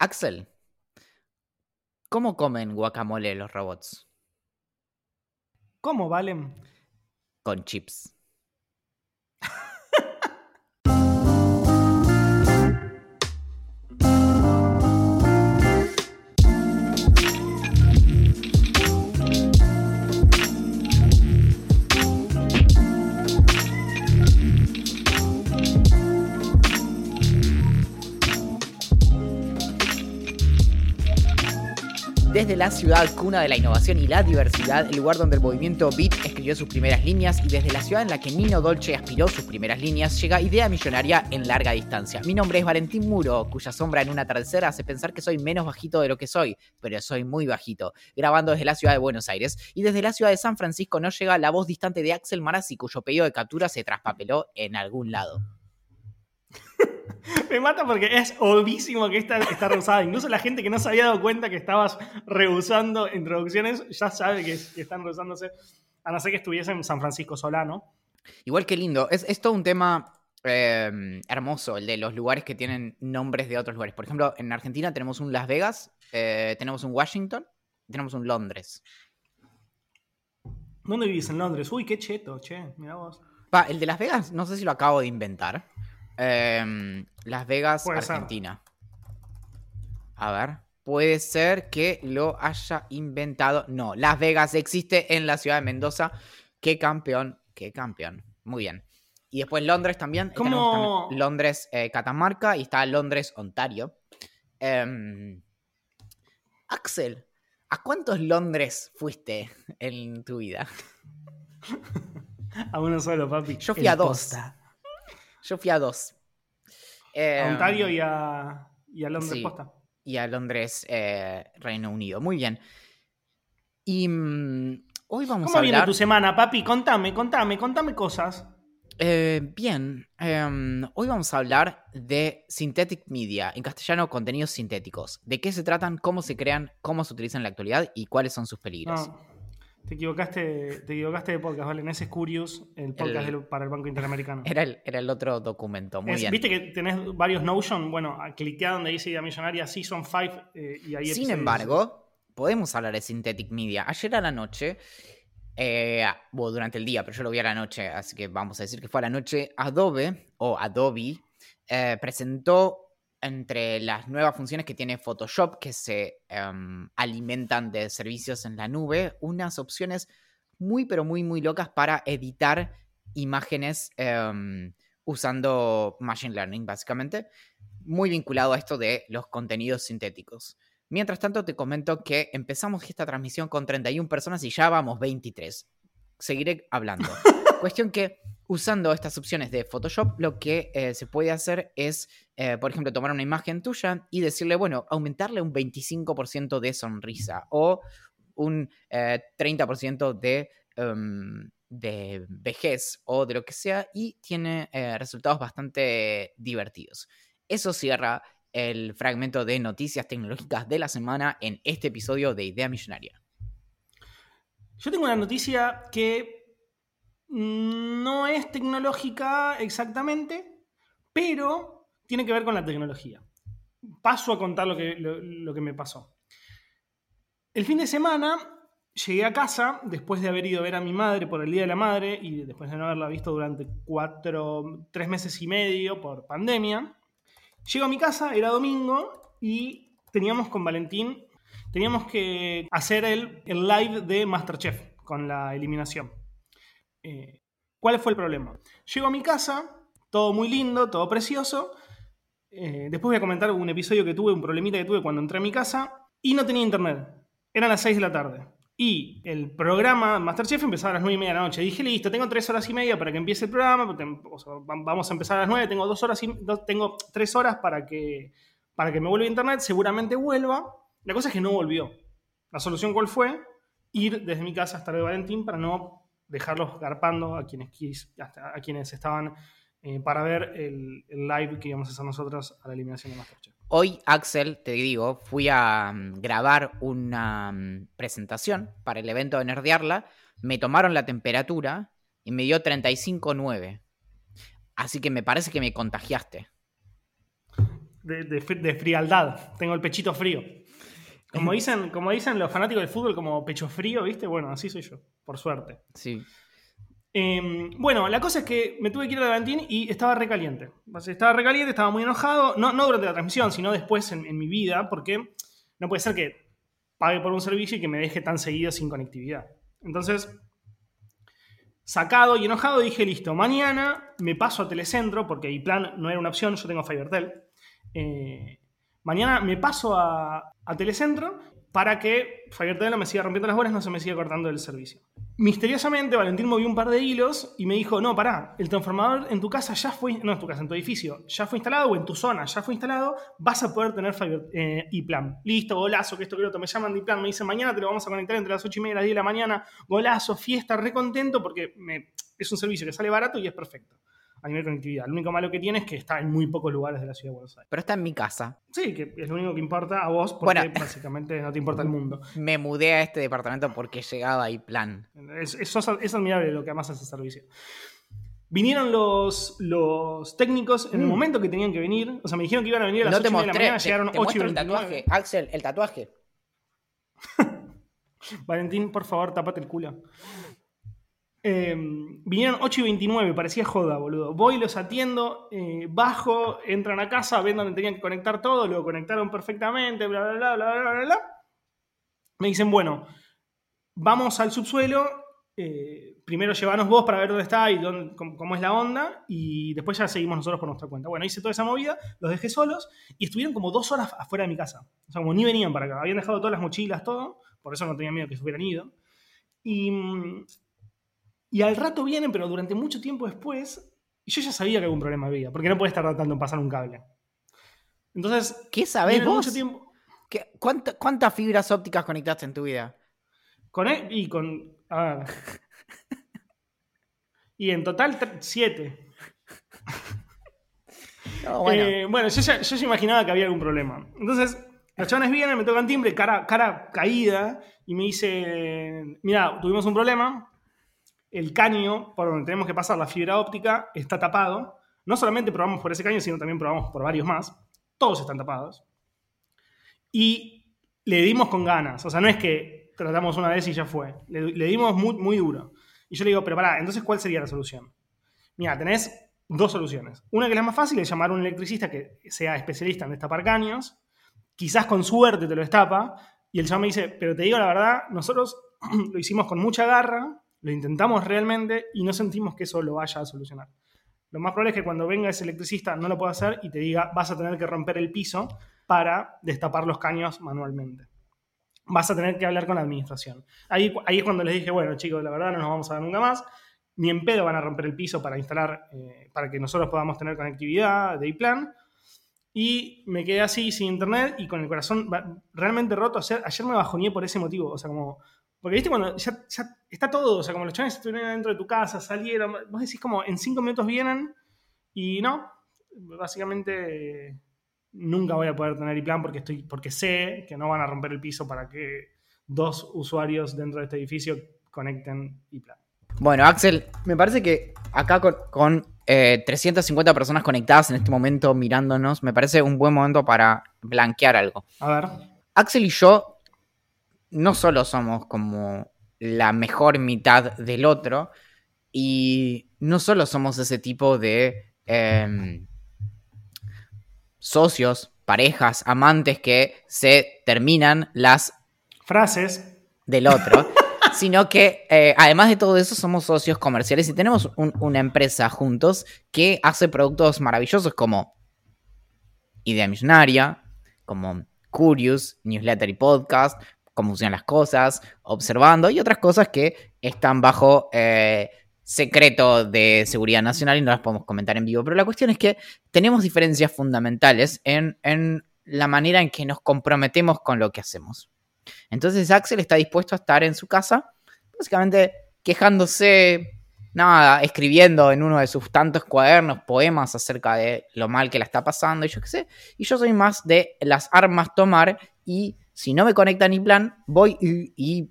Axel, ¿cómo comen guacamole los robots? ¿Cómo, Valen? Con chips. Desde la ciudad cuna de la innovación y la diversidad, el lugar donde el movimiento Beat escribió sus primeras líneas y desde la ciudad en la que Nino Dolce aspiró sus primeras líneas, llega Idea Millonaria en larga distancia. Mi nombre es Valentín Muro, cuya sombra en una atardecer hace pensar que soy menos bajito de lo que soy, pero soy muy bajito, grabando desde la ciudad de Buenos Aires. Y desde la ciudad de San Francisco no llega la voz distante de Axel Marazzi, cuyo pedido de captura se traspapeló en algún lado. Me mata porque es obvísimo que esta está rehusada. Incluso la gente que no se había dado cuenta que estabas rehusando introducciones ya sabe que, están rehusándose. A no ser que estuviese en San Francisco Solano. Igual que lindo. Es, todo un tema eh, hermoso, el de los lugares que tienen nombres de otros lugares. Por ejemplo, en Argentina tenemos un Las Vegas, eh, tenemos un Washington, tenemos un Londres. ¿Dónde vivís? En Londres. Uy, qué cheto, che. Mira vos. Va, el de Las Vegas, no sé si lo acabo de inventar. Em, Las Vegas, Argentina. A ver. Puede ser que lo haya inventado. No, Las Vegas existe en la ciudad de Mendoza. Qué campeón, qué campeón. Muy bien. Y después Londres también. ¿Cómo? Londres, eh, Catamarca y está Londres, Ontario. Em, Axel, ¿a cuántos Londres fuiste en tu vida? a uno solo, papi. Yo fui a dos. Yo fui a dos. a Ontario em, y a, y a Londres posta. Y a Londres, eh, Reino Unido. Muy bien. Y mm, hoy vamos ¿Cómo a hablar... viene tu semana, papi? Contame, contame, contame cosas. Eh, bien, em, hoy vamos a hablar de Synthetic Media, en castellano contenidos sintéticos. ¿De qué se tratan, cómo se crean, cómo se utilizan en la actualidad y cuáles son sus peligros? Te equivocaste, te equivocaste de podcast, ¿vale? Ese es Curious, el podcast para el Banco Interamericano. Era el, era el otro documento, muy bien. Viste que tenés varios Notion, bueno, cliquea donde dice Idea Millonaria Season 5 eh, y ahí Sin embargo, podemos hablar de Synthetic Media. Ayer a la noche, eh, bueno, durante el día, pero yo lo vi a la noche, así que vamos a decir que fue a la noche, Adobe, o Adobe, eh, presentó entre las nuevas funciones que tiene Photoshop, que se em, alimentan de servicios en la nube, unas opciones muy, pero muy, muy locas para editar imágenes em, usando Machine Learning, básicamente, muy vinculado a esto de los contenidos sintéticos. Mientras tanto, te comento que empezamos esta transmisión con 31 personas y ya vamos 23. Seguiré hablando. Cuestión que usando estas opciones de Photoshop, lo que eh, se puede hacer es, eh, por ejemplo, tomar una imagen tuya y decirle, bueno, aumentarle un 25% de sonrisa o un 30% eh, de, em, de vejez o de lo que sea y tiene resultados bastante divertidos. Eso cierra el fragmento de noticias tecnológicas de la semana en este episodio de Idea Millonaria. Yo tengo una noticia que no es tecnológica exactamente, pero tiene que ver con la tecnología. Paso a contar lo que, lo, que me pasó. El fin de semana llegué a casa después de haber ido a ver a mi madre por el Día de la Madre y después de no haberla visto durante cuatro, tres meses y medio por pandemia. Llego a mi casa, era domingo y teníamos con Valentín, teníamos que hacer el, el live de Masterchef con la eliminación. Eh, ¿Cuál fue el problema? Llego a mi casa, todo muy lindo, todo precioso. Eh, después voy a comentar un episodio que tuve, un problemita que tuve cuando entré a mi casa y no tenía internet. Eran las 6 de la tarde. Y el programa Masterchef empezaba a las 9 y media de la noche. Dije, listo, tengo 3 horas y media para que empiece el programa. vamos a empezar a las 9, tengo, dos horas tengo 3 horas para que, para que me vuelva internet. Seguramente vuelva. La cosa es que no volvió. La solución cuál fue? Ir desde mi casa hasta el de Valentín para no dejarlos garpando a quienes, a quienes estaban eh, para ver el, live que íbamos a hacer nosotros a la eliminación de Masterchef. Hoy, Axel, te digo, fui a mm, grabar una mm, presentación para el evento de Nerdearla, me tomaron la temperatura y me dio 35.9. Así que me parece que me contagiaste. de, de, de frialdad. Tengo el pechito frío. Como dicen, como dicen los fanáticos del fútbol, como pecho frío, ¿viste? Bueno, así soy yo, por suerte. Sí. Eh, bueno, la cosa es que me tuve que ir a Levantín y estaba recaliente. Estaba recaliente, estaba muy enojado. No, no durante la transmisión, sino después en, en, mi vida, porque no puede ser que pague por un servicio y que me deje tan seguido sin conectividad. Entonces, sacado y enojado, dije, listo, mañana me paso a Telecentro, porque mi plan no era una opción, yo tengo Fibertel. Eh, mañana me paso a, Telecentro para que Fivertel no me siga rompiendo las bolas, no se me siga cortando el servicio. Misteriosamente, Valentín movió un par de hilos y me dijo, no, pará, el transformador en tu casa ya fue, no en tu casa, en tu edificio, ya fue instalado o en tu zona ya fue instalado, vas a poder tener Fiverr eh, Listo, golazo, que esto que otro, me llaman de plan me dicen, mañana te lo vamos a conectar entre las 8 y media y las 10 de la mañana, golazo, fiesta, re contento porque es un servicio que sale barato y es perfecto a nivel de conectividad. Lo único malo que tiene es que está en muy pocos lugares de la ciudad de Buenos Aires. Pero está en mi casa. Sí, que es lo único que importa a vos, porque básicamente no te importa el mundo. Me mudé a este departamento porque llegaba ahí plan. Es, es, admirable lo que amas ese servicio. Vinieron los, los técnicos en el mm. momento que tenían que venir. O sea, me dijeron que iban a venir a las 8 de la mañana, llegaron 8 y el tatuaje. Axel, el tatuaje. Valentín, por favor, tapate el culo. Eh, vinieron 8 y 29, parecía joda, boludo. Voy, los atiendo, eh, bajo, entran a casa, ven donde tenían que conectar todo, lo conectaron perfectamente, bla, bla, bla, bla, bla, bla. Me dicen, bueno, vamos al subsuelo, eh, primero llevanos vos para ver dónde está y cómo, es la onda, y después ya seguimos nosotros por nuestra cuenta. Bueno, hice toda esa movida, los dejé solos y estuvieron como dos horas afuera de mi casa. O sea, como ni venían para acá. Habían dejado todas las mochilas, todo, por eso no tenía miedo que se hubieran ido. Y mm, y al rato vienen, pero durante mucho tiempo después, y yo ya sabía que algún problema había, porque no puede estar tratando en pasar un cable. Entonces, ¿qué sabes vos? Mucho tiempo... ¿Cuántas fibras ópticas conectaste en tu vida? Con él y con. A ver. y en total, siete. bueno. Eh, bueno, yo ya, yo imaginaba que había algún problema. Entonces, los chavales vienen, me tocan timbre, cara, cara caída, y me dicen: Mira, tuvimos un problema, el caño por donde tenemos que pasar la fibra óptica está tapado. No solamente probamos por ese caño, sino también probamos por varios más. Todos están tapados. Y le dimos con ganas. O sea, no es que tratamos una vez y ya fue. Le, dimos muy, duro. Y yo le digo, pero pará, entonces, ¿cuál sería la solución? Mira, tenés dos soluciones. Una que es la más fácil es llamar a un electricista que sea especialista en destapar caños. Quizás con suerte te lo destapa. Y el chaval me dice, pero te digo la verdad, nosotros lo hicimos con mucha garra, lo intentamos realmente y no sentimos que eso lo vaya a solucionar. Lo más probable es que cuando venga ese electricista no lo pueda hacer y te diga vas a tener que romper el piso para destapar los caños manualmente. Vas a tener que hablar con la administración. Ahí, es cuando les dije, bueno chicos, la verdad no nos vamos a dar nunca más. Ni en pedo van a romper el piso para instalar, eh, para que nosotros podamos tener conectividad de plan Y me quedé así sin internet y con el corazón realmente roto. Ayer, ayer me bajoné por ese motivo. O sea, como porque viste cuando ya, está todo, o sea, como los chavales estuvieron dentro de tu casa, salieron, vos decís como en cinco minutos vienen y no, básicamente nunca voy a poder tener iPlan porque, estoy, porque sé que no van a romper el piso para que dos usuarios dentro de este edificio conecten iPlan. Bueno, Axel, me parece que acá con, 350 eh, personas conectadas en este momento mirándonos, me parece un buen momento para blanquear algo. A ver. Axel y yo no solo somos como la mejor mitad del otro, y no solo somos ese tipo de em, socios, parejas, amantes que se terminan las frases. del otro, sino que eh, además de todo eso somos socios comerciales y tenemos una empresa juntos que hace productos maravillosos como Idea Millonaria, como Curious, Newsletter y Podcast, cómo funcionan las cosas, observando y otras cosas que están bajo eh, secreto de seguridad nacional y no las podemos comentar en vivo. Pero la cuestión es que tenemos diferencias fundamentales en, en la manera en que nos comprometemos con lo que hacemos. Entonces Axel está dispuesto a estar en su casa, básicamente quejándose, nada, escribiendo en uno de sus tantos cuadernos poemas acerca de lo mal que la está pasando y yo qué sé. Y yo soy más de las armas tomar y si no me conecta ni plan, voy y,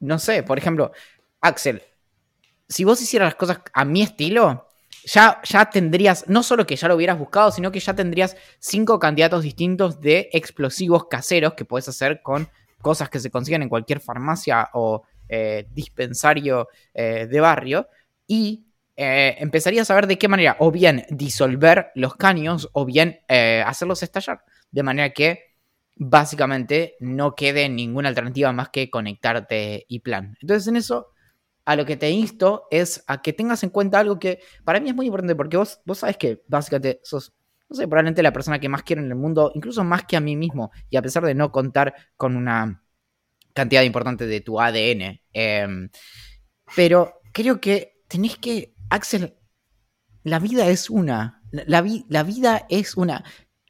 no sé, por ejemplo, Axel, si vos hicieras las cosas a mi estilo, ya, ya tendrías, no solo que ya lo hubieras buscado, sino que ya tendrías cinco candidatos distintos de explosivos caseros que puedes hacer con cosas que se consiguen en cualquier farmacia o eh, dispensario eh, de barrio. Y eh, empezarías a ver de qué manera o bien disolver los caños o bien hacerlos estallar. De manera que básicamente no quede ninguna alternativa más que conectarte y plan. Entonces en eso a lo que te insto es a que tengas en cuenta algo que para mí es muy importante porque vos, vos sabes que básicamente sos, no sé, probablemente la persona que más quiero en el mundo, incluso más que a mí mismo, y a pesar de no contar con una cantidad importante de tu ADN. Em, pero creo que tenés que, Axel, la vida es una, la, la vida es una.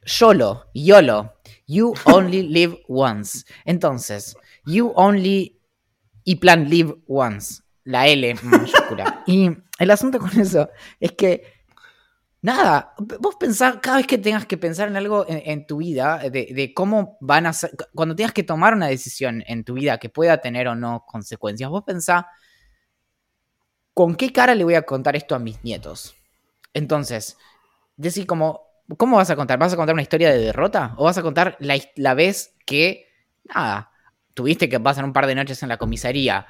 YOLO, YOLO, you only live once. Entonces, you only y plan live once la L mayúscula. y el asunto con eso es que, nada, vos pensás, cada vez que tengas que pensar en algo en, tu vida, de, cómo van a ser, cuando tengas que tomar una decisión en tu vida que pueda tener o no consecuencias, vos pensás, ¿con qué cara le voy a contar esto a mis nietos? Entonces, decir como, ¿cómo vas a contar? ¿Vas a contar una historia de derrota? ¿O vas a contar la, la vez que, nada, tuviste que pasar un par de noches en la comisaría,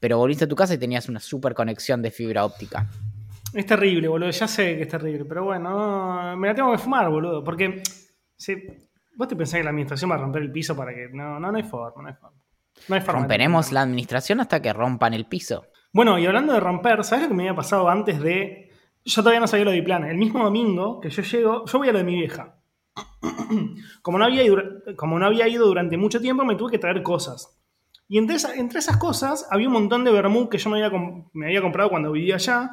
pero volviste a tu casa y tenías una super conexión de fibra óptica. Es terrible, boludo. Ya sé que es terrible, pero bueno, me la tengo que fumar, boludo. Porque si, vos te pensás que la administración va a romper el piso para que. No, no, no hay forma, no hay forma. No hay forma Romperemos la administración hasta que rompan el piso. Bueno, y hablando de romper, ¿sabes lo que me había pasado antes de. Yo todavía no sabía lo de plan. El mismo domingo que yo llego, yo voy a lo de mi vieja. Como no había, como no había ido durante mucho tiempo, me tuve que traer cosas. Y entre, esas cosas había un montón de vermú que yo me había, me había, comprado cuando vivía allá.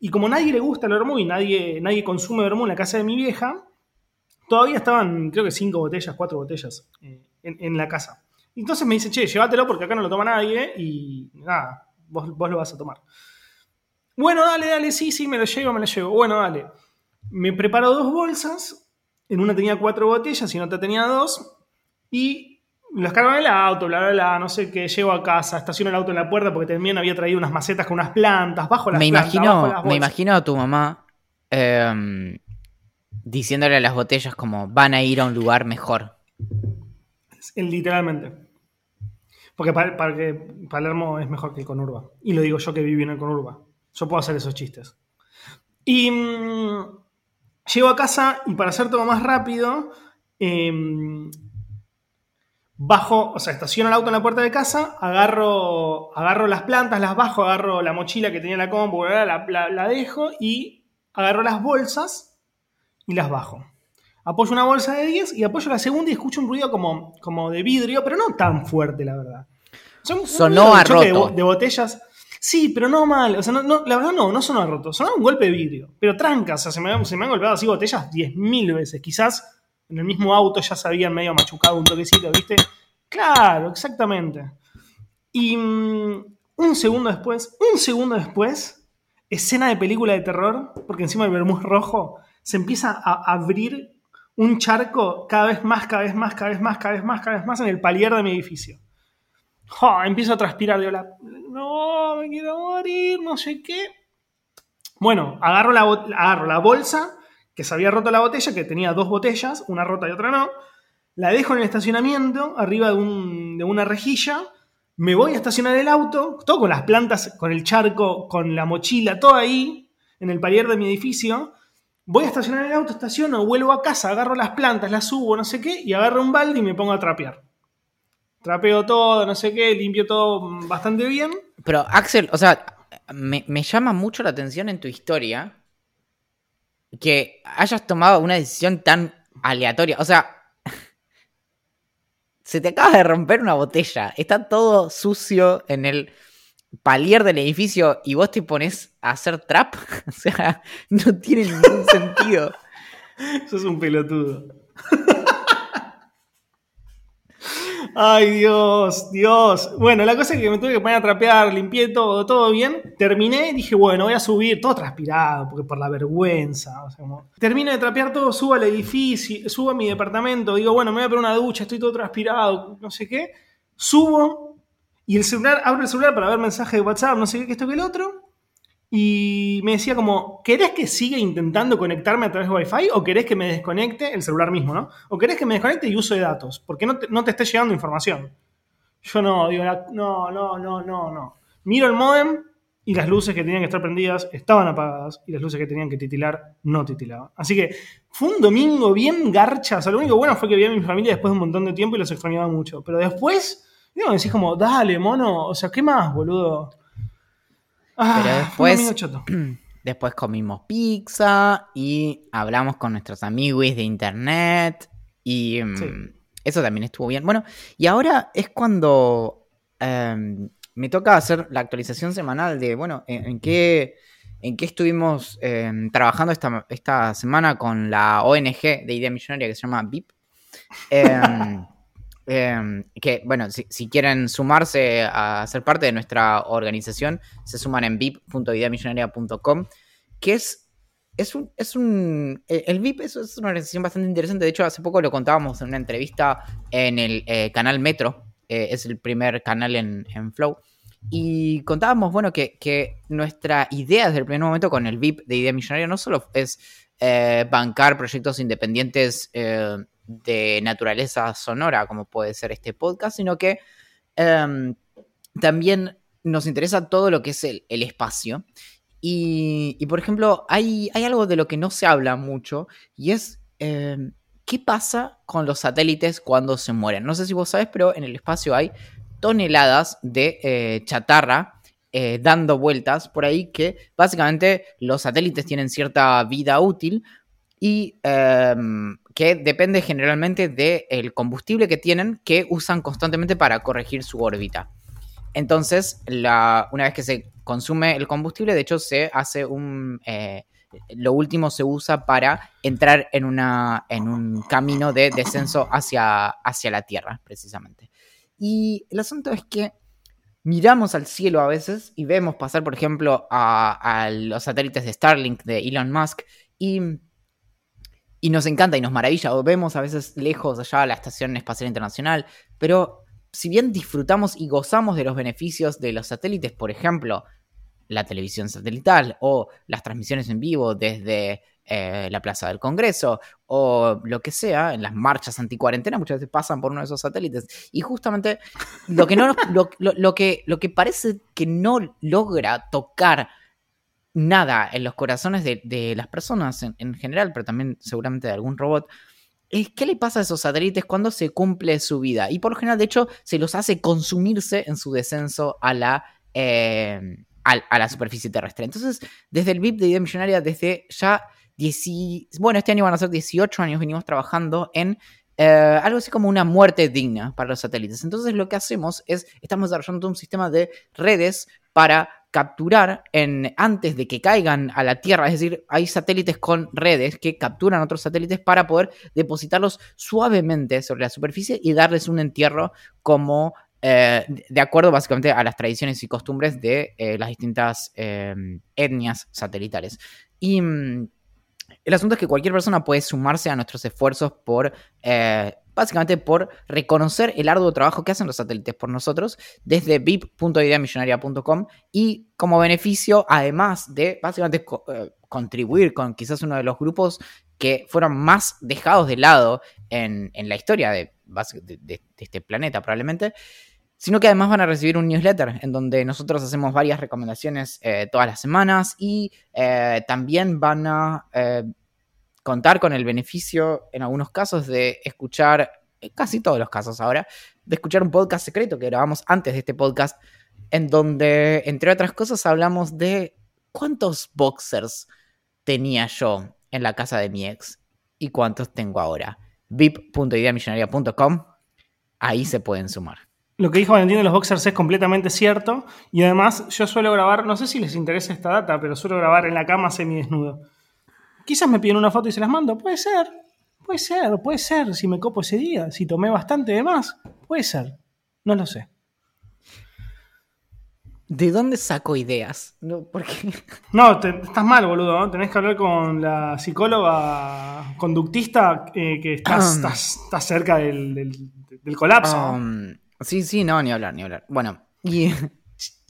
Y como nadie le gusta el vermú y nadie, nadie consume vermú en la casa de mi vieja, todavía estaban, creo que cinco botellas, cuatro botellas eh, en, la casa. entonces me dice, che, llévatelo porque acá no lo toma nadie y nada, vos, vos lo vas a tomar. Bueno, dale, dale, sí, sí, me lo llevo, me lo llevo. Bueno, dale. Me preparo dos bolsas. En una tenía cuatro botellas y en otra tenía dos. Y los cargo en el auto, bla, bla, bla, no sé qué, llego a casa, estaciono el auto en la puerta porque también había traído unas macetas con unas plantas, bajo las me plantas, imagino, Me imagino a tu mamá em, diciéndole a las botellas como van a ir a un lugar mejor. Literalmente. Porque para, que Palermo es mejor que el Conurba. Y lo digo yo que viví en el Conurba. Yo puedo hacer esos chistes. Y mm, llego a casa y para hacer todo más rápido, eh, bajo, o sea, estaciono el auto en la puerta de casa, agarro, agarro las plantas, las bajo, agarro la mochila que tenía la compu, la, la, dejo y agarro las bolsas y las bajo. Apoyo una bolsa de 10 y apoyo la segunda y escucho un ruido como, como de vidrio, pero no tan fuerte, la verdad. sonó a roto. De, botellas. Sí, pero no mal. O sea, no, la verdad no, no sonó roto. Sonó un golpe de vidrio. Pero tranca, o sea, se me, han golpeado así botellas 10.000 veces. Quizás en el mismo auto ya se habían medio machucado un toquecito, ¿viste? Claro, exactamente. Y mm, un segundo después, un segundo después, escena de película de terror, porque encima del vermouth rojo se empieza a abrir un charco cada vez más, cada vez más, cada vez más, cada vez más, cada vez más en el palier de mi edificio. Empiezo a transpirar, digo, no, me quiero morir, no sé qué. Bueno, agarro la, agarro la bolsa que se había roto la botella, que tenía dos botellas, una rota y otra no. La dejo en el estacionamiento, arriba de, una rejilla. Me voy a estacionar el auto, todo con las plantas, con el charco, con la mochila, todo ahí, en el palier de mi edificio. Voy a estacionar el auto, estaciono, vuelvo a casa, agarro las plantas, las subo, no sé qué, y agarro un balde y me pongo a trapear. Trapeo todo, no sé qué, limpio todo bastante bien. Pero Axel, o sea, me, me llama mucho la atención en tu historia que hayas tomado una decisión tan aleatoria. O sea, se te acaba de romper una botella. Está todo sucio en el palier del edificio y vos te pones a hacer trap. O sea, no tiene ningún sentido. Sos un pelotudo. Ay, Dios, Dios. Bueno, la cosa es que me tuve que poner a trapear, limpié todo, todo bien. Terminé, dije, bueno, voy a subir, todo transpirado, porque por la vergüenza. Termino de trapear todo, subo al edificio, subo a mi departamento, digo, bueno, me voy a poner una ducha, estoy todo transpirado, no sé qué. Subo y el celular, abro el celular para ver mensajes de WhatsApp, no sé qué, esto que el otro. Y me decía como, ¿querés que siga intentando conectarme a través de Wi-Fi o querés que me desconecte el celular mismo, ¿no? O querés que me desconecte y use de datos, porque no te, no te esté llegando información. Yo no, digo, no, no, no, no, no. Miro el modem y las luces que tenían que estar prendidas estaban apagadas y las luces que tenían que titilar no titilaban. Así que fue un domingo bien garcha. O sea, lo único bueno fue que vi a mi familia después de un montón de tiempo y los extrañaba mucho. Pero después, digo, decís como, dale, mono, o sea, ¿qué más, boludo? Ah, Pero después, después comimos pizza y hablamos con nuestros amigos de internet y mm, eso también estuvo bien. Bueno, y ahora es cuando em, me toca hacer la actualización semanal de, bueno, en, qué, en qué estuvimos em, trabajando esta, esta semana con la ONG de Idea Millonaria que se llama VIP. Em, Em, que, bueno, si, quieren sumarse a ser parte de nuestra organización, se suman en vip.ideamillonaria.com, que es, es un, es un... E, el VIP es, una organización bastante interesante. De hecho, hace poco lo contábamos en una entrevista en el eh, canal Metro. Eh, es el primer canal en, Flow. Y contábamos, bueno, que, que, nuestra idea desde el primer momento con el VIP de Idea Millonaria no solo es eh, bancar proyectos independientes de naturaleza sonora, como puede ser este podcast, sino que em, también nos interesa todo lo que es el, espacio. Y, por ejemplo, hay, hay, algo de lo que no se habla mucho y es em, qué pasa con los satélites cuando se mueren. No sé si vos sabes, pero en el espacio hay toneladas de eh, chatarra eh, dando vueltas por ahí que básicamente los satélites tienen cierta vida útil y em, que depende generalmente del combustible que tienen que usan constantemente para corregir su órbita. Entonces, una vez que se consume el combustible, de hecho, se hace un... Eh, lo último se usa para entrar en, una, en un camino de descenso hacia, hacia la Tierra, precisamente. Y el asunto es que miramos al cielo a veces y vemos pasar, por ejemplo, a, a los satélites de Starlink de Elon Musk y y nos encanta y nos maravilla. O vemos a veces lejos allá la Estación Espacial Internacional. Pero si bien disfrutamos y gozamos de los beneficios de los satélites, por ejemplo, la televisión satelital o las transmisiones en vivo desde eh, la Plaza del Congreso o lo que sea, en las marchas anticuarentena muchas veces pasan por uno de esos satélites. Y justamente lo que, no, lo, que, lo que parece que no logra tocar nada en los corazones de, las personas en, general, pero también seguramente de algún robot, es qué le pasa a esos satélites cuando se cumple su vida. Y por lo general, de hecho, se los hace consumirse en su descenso a la, eh, a, la superficie terrestre. Entonces, desde el VIP de Idea Millonaria, desde ya... bueno, este año van a ser 18 años, venimos trabajando en eh, algo así como una muerte digna para los satélites. Entonces lo que hacemos es, estamos desarrollando un sistema de redes para capturar en, antes de que caigan a la Tierra, es decir, hay satélites con redes que capturan otros satélites para poder depositarlos suavemente sobre la superficie y darles un entierro como eh, de acuerdo básicamente a las tradiciones y costumbres de eh, las distintas etnias satelitales. Y mm, el asunto es que cualquier persona puede sumarse a nuestros esfuerzos por, eh, básicamente por reconocer el arduo trabajo que hacen los satélites por nosotros desde vip.ideamillonaria.com y como beneficio, además de básicamente eh, contribuir con quizás uno de los grupos que fueron más dejados de lado en, la historia de este planeta probablemente, sino que además van a recibir un newsletter en donde nosotros hacemos varias recomendaciones eh, todas las semanas y eh, también van a eh, contar con el beneficio en algunos casos de escuchar, casi todos los casos ahora, de escuchar un podcast secreto que grabamos antes de este podcast en donde, entre otras cosas, hablamos de cuántos boxers tenía yo en la casa de mi ex y cuántos tengo ahora. vip.ideamillonaria.com, ahí se pueden sumar. Lo que dijo Valentín de los boxers es completamente cierto. Y además, yo suelo grabar, no sé si les interesa esta data, pero suelo grabar en la cama semidesnudo. Quizás me piden una foto y se las mando. Puede ser, puede ser, puede ser. Si me copo ese día, si tomé bastante de más, puede ser. No lo sé. ¿De dónde saco ideas? No, porque... no estás mal, boludo. Tenés que hablar con la psicóloga conductista eh, que estás, estás, cerca del, colapso. Um, Sí, sí, no, ni hablar, ni hablar. Bueno, y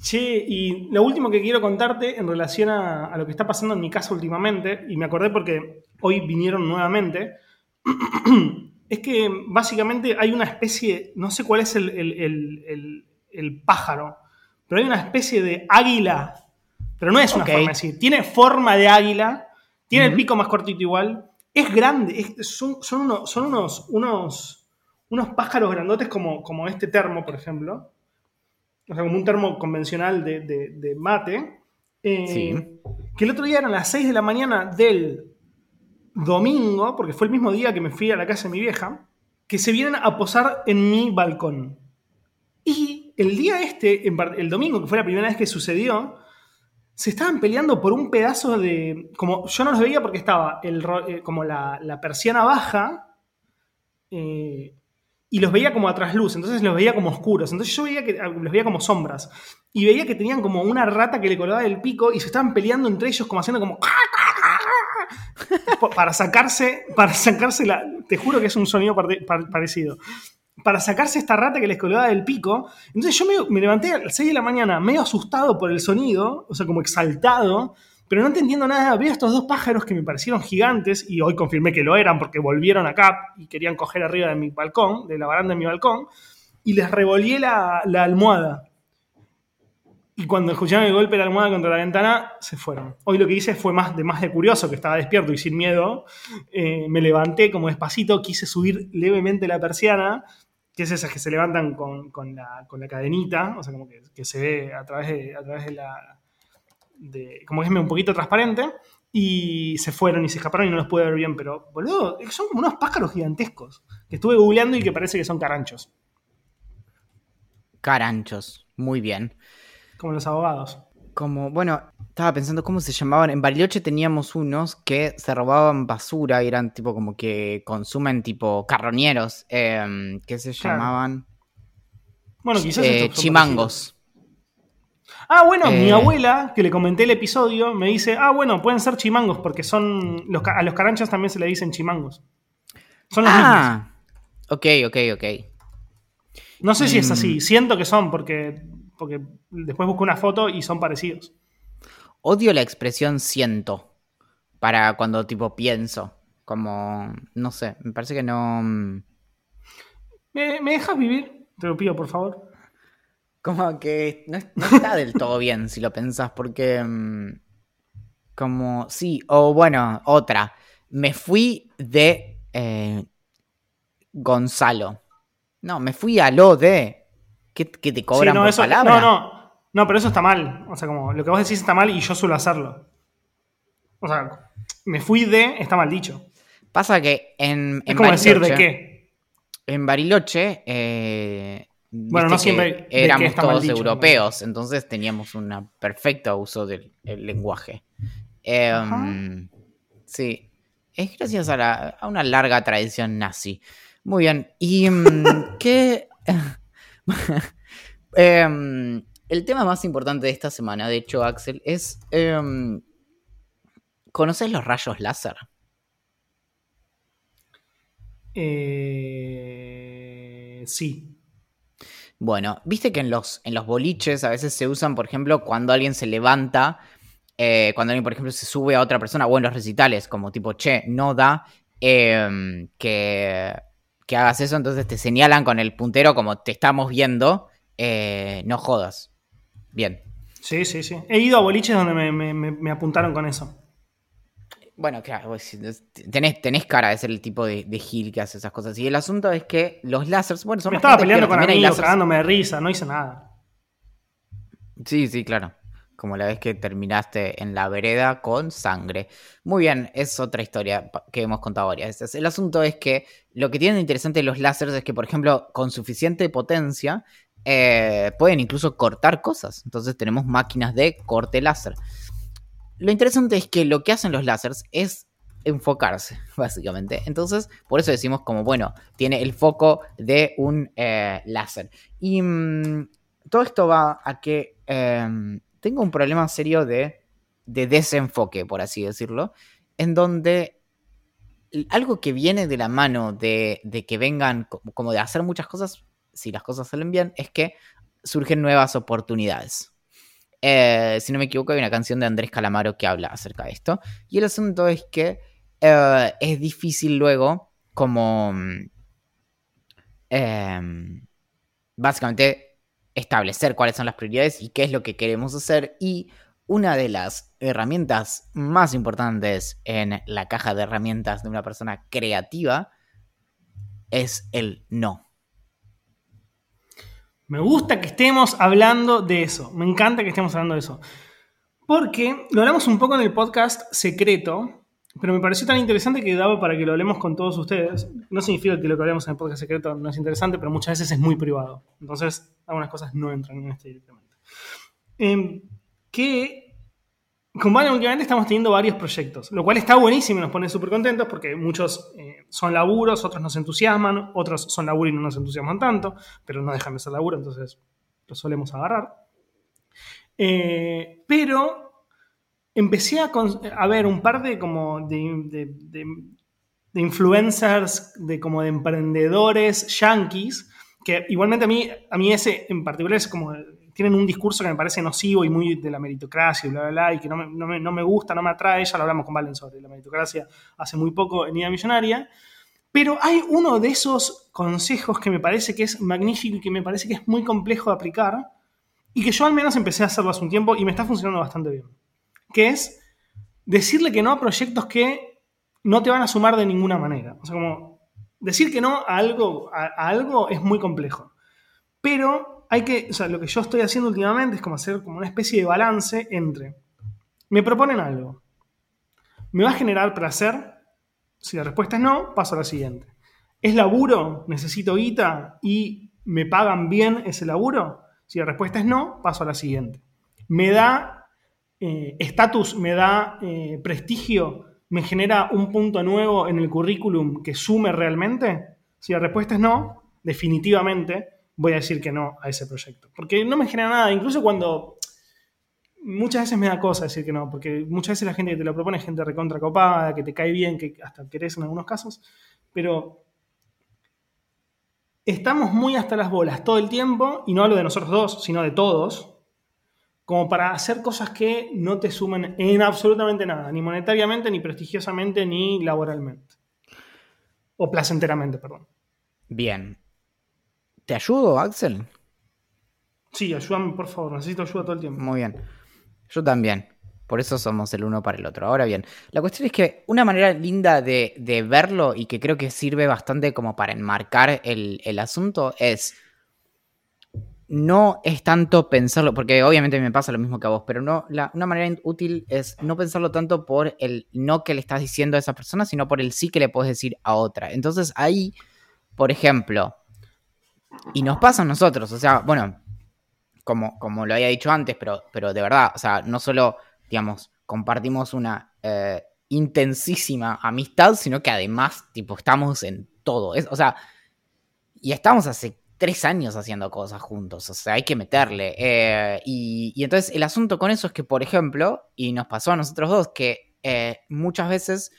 Che, y lo último que quiero contarte en relación a, a lo que está pasando en mi casa últimamente, y me acordé porque hoy vinieron nuevamente, es que básicamente hay una especie, no sé cuál es el, el- el- el- pájaro, pero hay una especie de águila, pero no es una Ok. forma de decir, tiene forma de águila, tiene el pico más cortito igual, es grande, es- son, son, unos, son unos, unos, unos pájaros grandotes como, como este termo, por ejemplo, o sea, como un termo convencional de, de- de mate, eh, Sí. que el otro día eran las 6 de la mañana del domingo, porque fue el mismo día que me fui a la casa de mi vieja, que se vienen a posar en mi balcón. Y el día este, el domingo, que fue la primera vez que sucedió, se estaban peleando por un pedazo de. Como yo no los veía porque estaba el, eh, como la, la persiana baja eh, y los veía como a trasluz, entonces los veía como oscuros. Entonces yo veía que los veía como sombras. Y veía que tenían como una rata que le colgaba del pico y se estaban peleando entre ellos, como haciendo como. para sacarse. Para sacarse la. Te juro que es un sonido parecido. Para sacarse esta rata que les colgaba del pico. Entonces yo me, me levanté a las 6 de la mañana, medio asustado por el sonido, o sea, como exaltado, pero no entendiendo nada. Veo estos dos pájaros que me parecieron gigantes y hoy confirmé que lo eran porque volvieron acá y querían coger arriba de mi balcón, de la baranda de mi balcón, y les revolvié la, la almohada. Y cuando escucharon el golpe de la almohada contra la ventana, se fueron. Hoy lo que hice fue más de, más de curioso, que estaba despierto y sin miedo. Eh, me levanté como despacito, quise subir levemente la persiana, que es esas que se levantan con, con la, con la cadenita, o sea, como que, que se ve a través de, a través de la... de- como que es un poquito transparente. Y se fueron y se escaparon y no los pude ver bien, pero, boludo, son como unos pájaros gigantescos. Que estuve googleando y que parece que son caranchos, Caranchos. Muy bien. como los abogados. Como, bueno, estaba pensando cómo se llamaban. En Bariloche teníamos unos que se robaban basura y eran tipo como que consumen tipo carroñeros. em, que se Claro. llamaban Bueno, quizás eh, chimangos. Ah, bueno, mi Eh. abuela, que le comenté el episodio, me dice, ah, bueno, pueden ser chimangos, porque son. Los, a los caranchos también se le dicen chimangos. Son los mismos. Ah, ok, ok, ok. No sé si es mm. así, siento que son, porque, porque después busco una foto y son parecidos. Odio la expresión siento para cuando tipo pienso. Como, no sé, me parece que no... mm, ¿Me, me dejas vivir? Te lo pido, por favor. Como que no, es- no está del todo bien si lo pensás, porque... mm, Como, sí, o bueno, otra. Me fui de eh, Gonzalo. No, me fui a lo de... Que, que te cobran Sí, no, por eso, palabra. no, no. No, pero eso está mal. O sea, como lo que vos decís está mal y yo suelo hacerlo. O sea, me fui de, está mal dicho. Pasa que en, Es en como decir de qué. En Bariloche, eh, Bueno, no siempre éramos todos dicho, europeos, entonces teníamos un perfecto uso del el lenguaje. Eh, Ajá. sí, es gracias a, la- a una larga tradición nazi. Muy bien, y mm, qué... Em, el tema más importante de esta semana, de hecho, Axel, es... em, ¿Conoces los rayos láser? Eh, sí. Bueno, viste que en los, en los boliches a veces se usan, por ejemplo, cuando alguien se levanta, eh, cuando alguien, por ejemplo, se sube a otra persona, o en los recitales, como tipo, che, no da eh, que, que hagas eso, entonces te señalan con el puntero como te estamos viendo, eh, no jodas. Bien. Sí, sí, sí. He ido a boliches donde me- me apuntaron con eso. Bueno, claro, tenés, tenés cara de ser el tipo de, de gil que hace esas cosas. Y el asunto es que los láseres, bueno, son Me estaba peleando con amigos, cagándome de risa, no hice nada. Sí, sí, claro. Como la vez que terminaste en la vereda con sangre. Muy bien, es otra historia que hemos contado varias veces. El asunto es que lo que tienen de interesante los láseres es que, por ejemplo, con suficiente potencia eh, pueden incluso cortar cosas. Entonces tenemos máquinas de corte láser. Lo interesante es que lo que hacen los láseres es enfocarse, básicamente. Entonces, por eso decimos como, bueno, tiene el foco de un eh, láser. Y mm, todo esto va a que em, tengo un problema serio de, de desenfoque, por así decirlo, en donde algo que viene de la mano de, de que vengan, co- como de hacer muchas cosas, si las cosas salen bien, es que surgen nuevas oportunidades. Eh, si no me equivoco, hay una canción de Andrés Calamaro que habla acerca de esto. Y el asunto es que eh, es difícil luego como... Mm, em, básicamente establecer cuáles son las prioridades y qué es lo que queremos hacer. Y una de las herramientas más importantes en la caja de herramientas de una persona creativa es el no. Me gusta que estemos hablando de eso. Me encanta que estemos hablando de eso. Porque lo hablamos un poco en el podcast secreto, pero me pareció tan interesante que daba para que lo hablemos con todos ustedes. No significa que lo que hablamos en el podcast secreto no es interesante, pero muchas veces es muy privado. Entonces, algunas cosas no entran en este directamente. Eh, que con Valen últimamente estamos teniendo varios proyectos, lo cual está buenísimo y nos pone súper contentos porque muchos eh, son laburos, otros nos entusiasman, otros son laburos y no nos entusiasman tanto, pero no dejan de ser laburo, entonces lo solemos agarrar. Eh, pero empecé a, ver un par de como de, influencers, de como de emprendedores yankees, que igualmente a mí, a mí ese en particular es como tienen un discurso que me parece nocivo y muy de la meritocracia y bla, bla, bla, y que no me, no me, gusta, no me atrae. Ya lo hablamos con Valen sobre la meritocracia hace muy poco en Idea Millonaria. Pero hay uno de esos consejos que me parece que es magnífico y que me parece que es muy complejo de aplicar y que yo al menos empecé a hacerlo hace un tiempo y me está funcionando bastante bien. Que es decirle que no a proyectos que no te van a sumar de ninguna manera. O sea, como decir que no a algo, a algo es muy complejo. Pero hay que, o sea, lo que yo estoy haciendo últimamente es como hacer como una especie de balance entre, me proponen algo, ¿me va a generar placer? Si la respuesta es no, paso a la siguiente. ¿Es laburo? ¿Necesito guita? ¿Y me pagan bien ese laburo? Si la respuesta es no, paso a la siguiente. ¿Me da eh, estatus? ¿Me da eh, prestigio? ¿Me genera un punto nuevo en el currículum que sume realmente? Si la respuesta es no, definitivamente voy a decir que no a ese proyecto. Porque no me genera nada, incluso cuando muchas veces me da cosa decir que no, porque muchas veces la gente que te lo propone es gente recontra copada, que te cae bien, que hasta querés en algunos casos, pero estamos muy hasta las bolas todo el tiempo, y no hablo de nosotros dos, sino de todos, como para hacer cosas que no te sumen en absolutamente nada, ni monetariamente, ni prestigiosamente, ni laboralmente. O placenteramente, perdón. Bien, ¿Te ayudo, Axel? Sí, ayúdame, por favor. Necesito ayuda todo el tiempo. Muy bien. Yo también. Por eso somos el uno para el otro. Ahora bien, la cuestión es que una manera linda de, verlo y que creo que sirve bastante como para enmarcar el, asunto es no es tanto pensarlo, porque obviamente me pasa lo mismo que a vos, pero no, la, una manera útil es no pensarlo tanto por el no que le estás diciendo a esa persona, sino por el sí que le puedes decir a otra. Entonces ahí, por ejemplo, y nos pasa a nosotros, o sea, bueno, como, como lo había dicho antes, pero, pero de verdad, o sea, no solo, digamos, compartimos una eh, intensísima amistad, sino que además, tipo, estamos en todo. Es, o sea, y estamos hace tres años haciendo cosas juntos, o sea, hay que meterle. Eh, y, entonces el asunto con eso es que, por ejemplo, y nos pasó a nosotros dos, que eh, muchas veces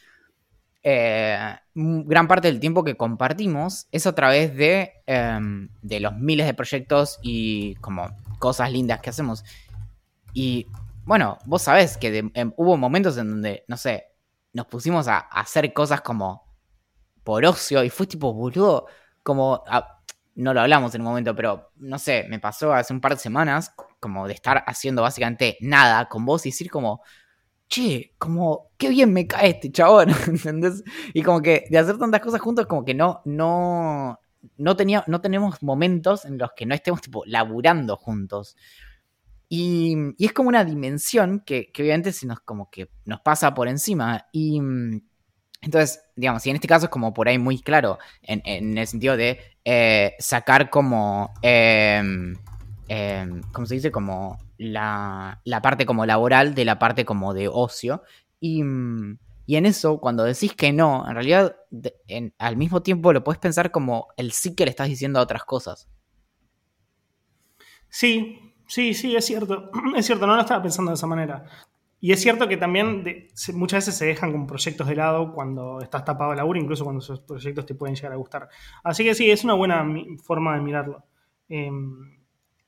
eh, gran parte del tiempo que compartimos es a través de, em, de los miles de proyectos y como cosas lindas que hacemos. Y bueno, vos sabés que em, hubo momentos en donde, no sé, nos pusimos a, hacer cosas como por ocio y fue tipo, boludo, como... no lo hablamos en un momento, pero no sé, me pasó hace un par de semanas como de estar haciendo básicamente nada con vos y decir como, che, como, qué bien me cae este chabón, ¿entendés? Y como que de hacer tantas cosas juntos, como que no, no, no, tenía, no tenemos momentos en los que no estemos, tipo, laburando juntos. Y, y es como una dimensión que, que, obviamente se nos, como que nos pasa por encima. Y entonces, digamos, y en este caso es como por ahí muy claro, en, en el sentido de eh, sacar como, eh, eh, ¿cómo se dice? Como la, parte como laboral de la parte como de ocio. Y, y en eso, cuando decís que no, en realidad al mismo tiempo lo puedes pensar como el sí que le estás diciendo a otras cosas. Sí, sí, sí, es cierto. Es cierto, no lo estaba pensando de esa manera. Y es cierto que también muchas veces se dejan como proyectos de lado cuando estás tapado de laburo, incluso cuando esos proyectos te pueden llegar a gustar. Así que sí, es una buena forma de mirarlo. Em,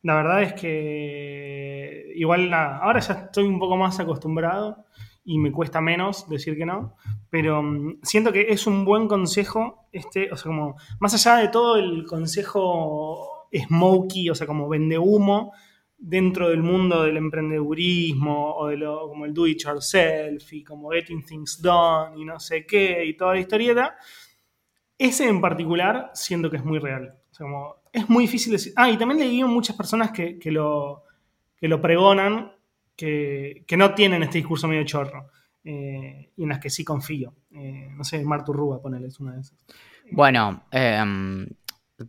La verdad es que igual nada, ahora ya estoy un poco más acostumbrado y me cuesta menos decir que no, pero mm, siento que es un buen consejo, este, o sea, como más allá de todo el consejo smokey, o sea, como vende humo dentro del mundo del emprendedurismo o de lo, como el do it yourself y como getting things done y no sé qué y toda la historieta, ese en particular siento que es muy real. O sea, como es muy difícil decir. Ah, y también leí muchas personas que, lo, que lo pregonan, que, no tienen este discurso medio chorro, eh, y en las que sí confío. Eh, no sé, Martu Rúa, ponele, es una de esas. Bueno, em,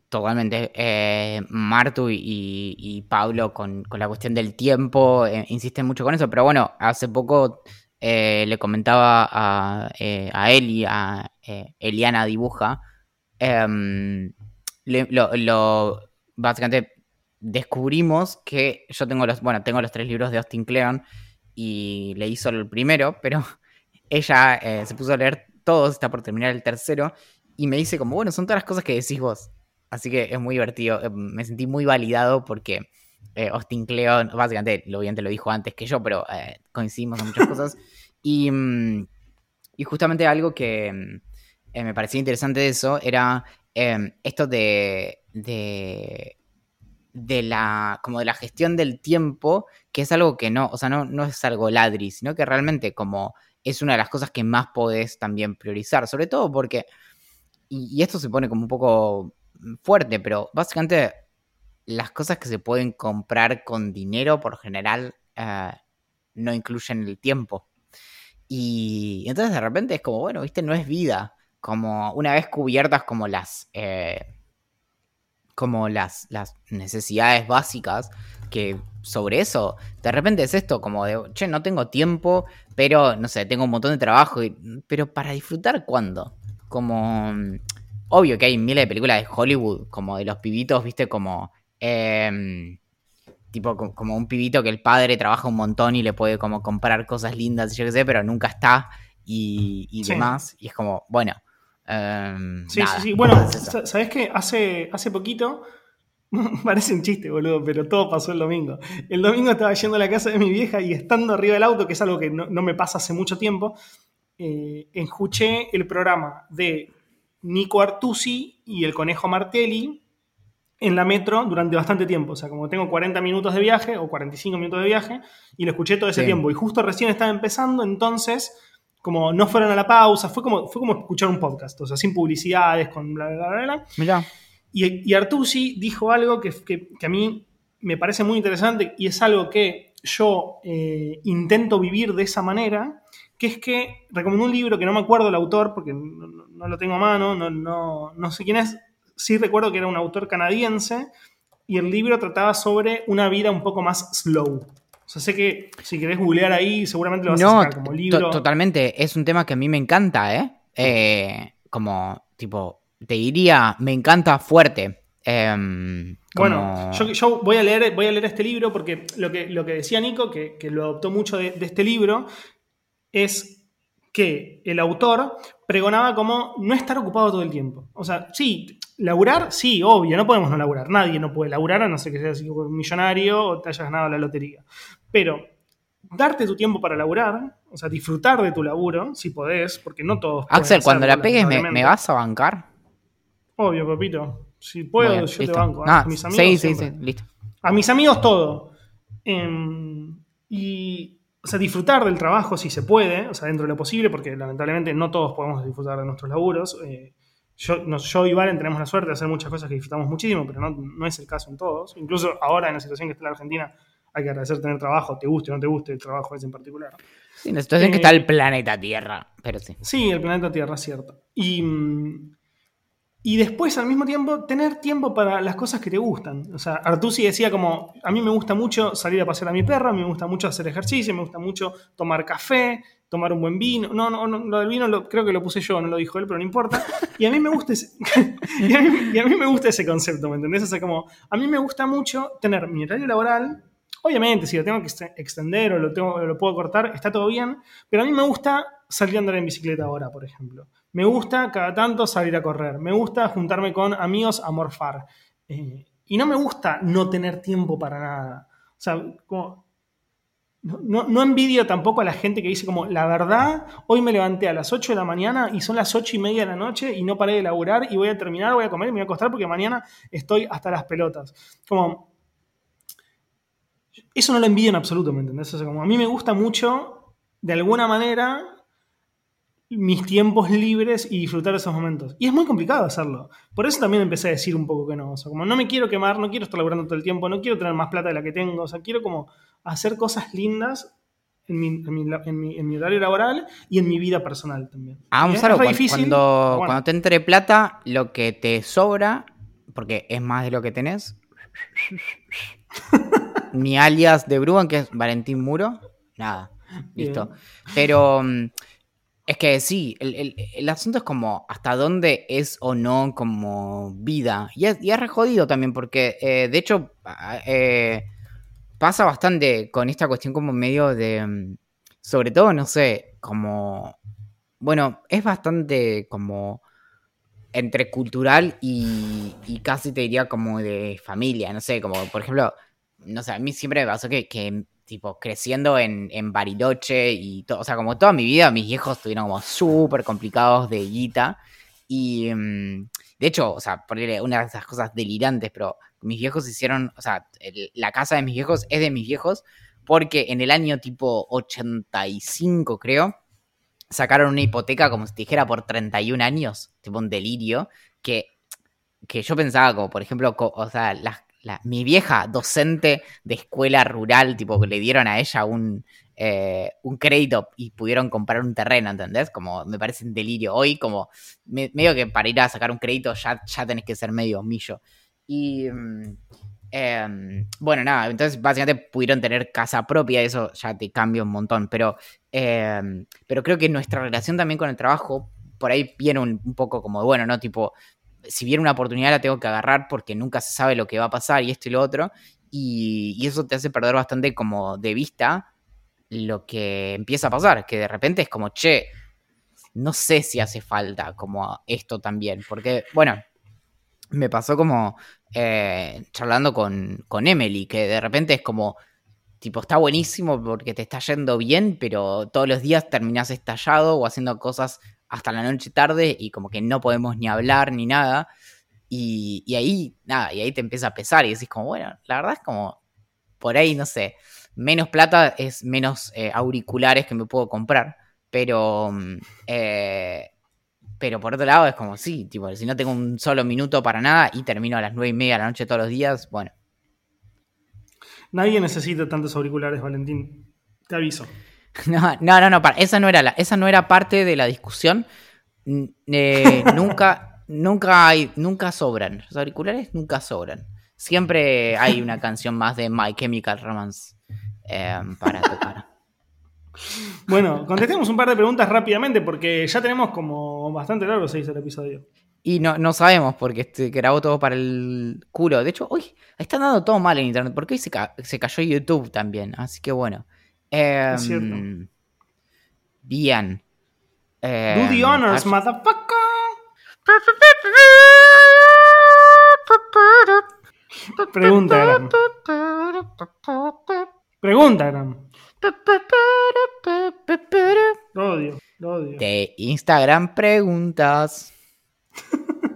totalmente. Eh, Martu y, Pablo con, la cuestión del tiempo insisten mucho con eso, pero bueno, hace poco le comentaba a, a Eli, a Eliana Dibuja, em, lo, básicamente descubrimos que yo tengo los, bueno, tengo los tres libros de Austin Kleon y leí solo el primero, pero ella eh, se puso a leer todos, está por terminar el tercero, y me dice como, bueno, son todas las cosas que decís vos. Así que es muy divertido, eh, me sentí muy validado porque eh, Austin Kleon, básicamente, lo obviamente lo dijo antes que yo, pero coincidimos en muchas cosas. Y, mm, y justamente algo que mm, me parecía interesante eso era Em, esto de, de, la, como de la gestión del tiempo, que es algo que no, o sea, no, no es algo ladri, sino que realmente como es una de las cosas que más podés también priorizar, sobre todo porque, y, esto se pone como un poco fuerte, pero básicamente las cosas que se pueden comprar con dinero por general eh, no incluyen el tiempo. Y entonces de repente es como, bueno, viste, no es vida como una vez cubiertas como las, eh, como las, las necesidades básicas, que sobre eso, de repente es esto, como de, che, no tengo tiempo, pero, no sé, tengo un montón de trabajo, y, pero para disfrutar, ¿cuándo? Como, obvio que hay miles de películas de Hollywood, como de los pibitos, viste, como... Em, tipo como un pibito que el padre trabaja un montón y le puede como comprar cosas lindas y yo qué sé, pero nunca está y, demás. Y es como, bueno, Em, sí, sí, sí. Bueno, ¿sabes qué? Hace, hace poquito, parece un chiste, boludo, pero todo pasó el domingo. El domingo estaba yendo a la casa de mi vieja y estando arriba del auto, que es algo que no, me pasa hace mucho tiempo, eh, escuché el programa de Nico Artusi y el Conejo Martelli en la metro durante bastante tiempo. O sea, como tengo 40 minutos de viaje o 45 minutos de viaje, y lo escuché todo ese tiempo. Y justo recién estaba empezando, entonces como no fueron a la pausa, fue como, fue como escuchar un podcast, o sea, sin publicidades, con bla, bla, bla, bla. Mirá. Y, y Artusi dijo algo que, que, a mí me parece muy interesante y es algo que yo eh, intento vivir de esa manera, que es que recomendó un libro que no me acuerdo el autor, porque no, lo tengo a mano, no, no, no sé quién es, sí recuerdo que era un autor canadiense, y el libro trataba sobre una vida un poco más slow. O sea, sé que si querés googlear ahí, seguramente lo vas a sacar como libro. Totalmente, es un tema que a mí me encanta, ¿eh? eh como, tipo, te diría, me encanta fuerte. Em, bueno, yo, voy, a leer, voy a leer este libro porque lo que, lo que decía Nico, que, lo adoptó mucho de, este libro, es que el autor pregonaba como no estar ocupado todo el tiempo. O sea, sí, laburar, sí, obvio, no podemos no laburar. Nadie no puede laburar a no ser que seas un millonario o te hayas ganado la lotería. Pero darte tu tiempo para laburar, o sea, disfrutar de tu laburo, si podés, porque no todos. Axel, cuando la pegues, me, vas a bancar? Obvio, papito. Si puedo, yo te banco. ¿eh? A mis amigos. Sí, sí, sí, listo. A mis amigos todo. Em, y, o sea, disfrutar del trabajo si se puede, o sea, dentro de lo posible, porque lamentablemente no todos podemos disfrutar de nuestros laburos. Eh, yo, yo, y Valen tenemos la suerte de hacer muchas cosas que disfrutamos muchísimo, pero no, no es el caso en todos. Incluso ahora, en la situación que está en la Argentina, hay que agradecer tener trabajo, te guste o no te guste el trabajo ese en particular. Sí, en la situación que está el planeta Tierra, pero sí. Sí, el planeta Tierra, cierto. Y, y después, al mismo tiempo, tener tiempo para las cosas que te gustan. O sea, Artusi decía como, a mí me gusta mucho salir a pasear a mi perra, a mí me gusta mucho hacer ejercicio, me gusta mucho tomar café, tomar un buen vino. No, no, no lo del vino lo, creo que lo puse yo, no lo dijo él, pero no importa. Y a mí me gusta ese, y a mí, y a mí me gusta ese concepto, ¿me entendés? O sea, como, a mí me gusta mucho tener mi horario laboral Obviamente, si lo tengo que extender o lo, tengo, lo puedo cortar, está todo bien, pero a mí me gusta salir a andar en bicicleta ahora, por ejemplo. Me gusta cada tanto salir a correr, me gusta juntarme con amigos a morfar. Eh, Y no me gusta no tener tiempo para nada. O sea, no, no, envidio tampoco a la gente que dice como, la verdad, hoy me levanté a las 8 de la mañana y son las 8 y media de la noche y no paré de laburar y voy a terminar, voy a comer y me voy a acostar porque mañana estoy hasta las pelotas. Como, eso no lo envidio en absoluto, ¿me entendés? O sea, como a mí me gusta mucho, de alguna manera, mis tiempos libres y disfrutar de esos momentos. Y es muy complicado hacerlo. Por eso también empecé a decir un poco que no. O sea, como no me quiero quemar, no quiero estar laburando todo el tiempo, no quiero tener más plata de la que tengo. O sea, quiero como hacer cosas lindas en mi, en mi, horario laboral y en mi vida personal también. Ah, vamos a difícil, cuando, cuando te entre plata, lo que te sobra, porque es más de lo que tenés. mi alias de Bruan, que es Valentín Muro, nada, listo. Pero mm, es que sí, el, asunto es como hasta dónde es o no como vida. Y es, y re jodido también, porque eh, de hecho eh, pasa bastante con esta cuestión como medio de, mm, sobre todo, no sé, como, bueno, es bastante como entre cultural y, y casi te diría como de familia, no sé, como por ejemplo no sé, a mí siempre me pasó que, que tipo, creciendo en, en, Bariloche y todo, o sea, como toda mi vida, mis viejos estuvieron como súper complicados de guita. Y mm, de hecho, o sea, una de esas cosas delirantes, pero mis viejos hicieron, o sea, la casa de mis viejos es de mis viejos porque en el año tipo 85, creo, sacaron una hipoteca como si dijera por 31 años, tipo un delirio, que, que yo pensaba como, por ejemplo, o sea, las, mi vieja docente de escuela rural, tipo que le dieron a ella un, eh, un crédito y pudieron comprar un terreno, ¿entendés? Como me parece un delirio. Hoy, como medio que para ir a sacar un crédito ya, ya tenés que ser medio millo. Y mm, em, bueno, nada, entonces básicamente pudieron tener casa propia, eso ya te cambia un montón. Pero, em, pero creo que nuestra relación también con el trabajo, por ahí viene un, un poco como, bueno, ¿no? Tipo, si viene una oportunidad la tengo que agarrar porque nunca se sabe lo que va a pasar y esto y lo otro. Y, eso te hace perder bastante como de vista lo que empieza a pasar, que de repente es como, che, no sé si hace falta como esto también, porque, bueno, me pasó como eh, charlando con, con Emily, que de repente es como, tipo, está buenísimo porque te está yendo bien, pero todos los días terminas estallado o haciendo cosas hasta la noche tarde y como que no podemos ni hablar ni nada. Y, ahí, nada, y ahí te empieza a pesar y decís como, bueno, la verdad es como, por ahí, no sé, menos plata es menos eh, auriculares que me puedo comprar, pero, mm, eh, pero por otro lado es como, sí, tipo, si no tengo un solo minuto para nada y termino a las nueve y media de la noche todos los días, bueno. Nadie necesita tantos auriculares, Valentín, te aviso. No, no, no, esa no era la, esa no era parte de la discusión. Eh, nunca, nunca hay, nunca sobran. Los auriculares nunca sobran. Siempre hay una canción más de My Chemical Romance em, para tocar. Bueno, contestemos un par de preguntas rápidamente porque ya tenemos como bastante largo se el episodio. Y no, no sabemos porque este, grabó todo para el culo. De hecho, hoy están dando todo mal en internet porque hoy se, se cayó YouTube también. Así que bueno es cierto. Em, bien. Do the em, honors, motherfucker. Pregunta, Pregunta, Lo odio, lo odio. De Instagram preguntas.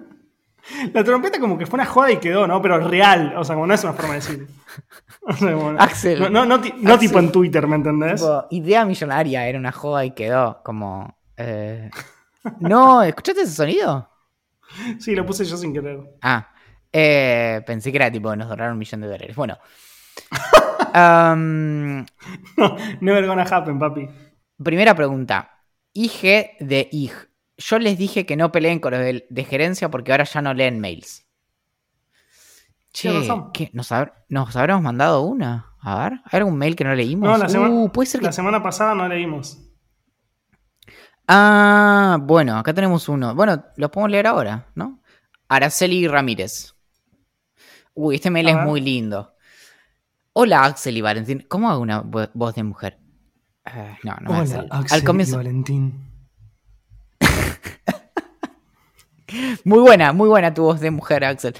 La trompeta como que fue una joda y quedó, ¿no? Pero real, o sea, como no es una forma de decir. Axel. No, no, tipo en Twitter, ¿me entendés? idea millonaria, era una joda y quedó como... Eh, no, ¿escuchaste ese sonido? Sí, lo puse yo sin querer. Ah, eh, pensé que era tipo, nos donaron un millón de dólares. Bueno. um, no, never gonna happen, papi. Primera pregunta. IG de IG. Yo les dije que no peleen con los de, gerencia porque ahora ya no leen mails. Che, ¿qué? ¿Nos, habremos mandado una? A ver, ¿hay algún mail que no leímos? No, la, uh, ¿puede ser la semana pasada no leímos. Ah, bueno, acá tenemos uno. Bueno, lo podemos leer ahora, ¿no? Araceli Ramírez. Uy, este mail es muy lindo. Hola, Axel y Valentín. ¿Cómo hago una voz de mujer? Uh, no, no Hola, Axel, Al comienzo... y Valentín. Muy buena, muy buena tu voz de mujer, Axel.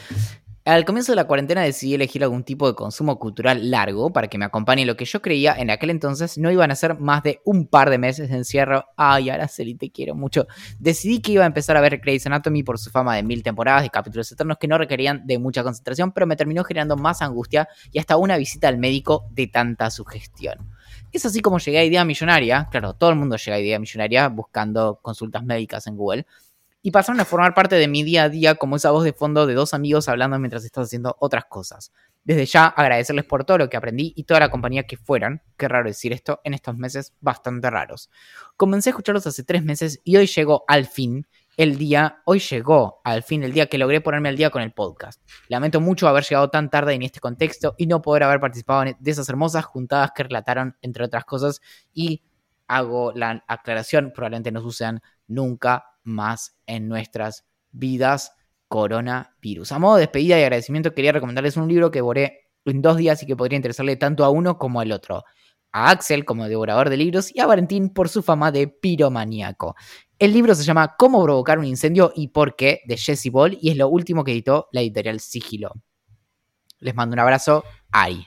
Al comienzo de la cuarentena decidí elegir algún tipo de consumo cultural largo para que me acompañe lo que yo creía en aquel entonces no iban a ser más de un par de meses de encierro. Ay, Araceli, te quiero mucho. Decidí que iba a empezar a ver Grey's Anatomy por su fama de mil temporadas y capítulos eternos que no requerían de mucha concentración, pero me terminó generando más angustia y hasta una visita al médico de tanta sugestión. Es así como llegué a Idea Millonaria. Claro, todo el mundo llega a Idea Millonaria buscando consultas médicas en Google y pasaron a formar parte de mi día a día como esa voz de fondo de dos amigos hablando mientras estás haciendo otras cosas. Desde ya agradecerles por todo lo que aprendí y toda la compañía que fueran, qué raro decir esto, en estos meses bastante raros. Comencé a escucharlos hace tres meses y hoy llegó al fin el día, hoy llegó al fin el día que logré ponerme al día con el podcast. Lamento mucho haber llegado tan tarde en este contexto y no poder haber participado de esas hermosas juntadas que relataron, entre otras cosas, y hago la aclaración, probablemente no sucedan nunca más en nuestras vidas coronavirus. A modo de despedida y agradecimiento quería recomendarles un libro que devoré en dos días y que podría interesarle tanto a uno como al otro. A Axel como devorador de libros y a Valentín por su fama de piromaníaco. El libro se llama Cómo provocar un incendio y por qué de Jesse Ball y es lo último que editó la editorial Sigilo. Les mando un abrazo. Ay.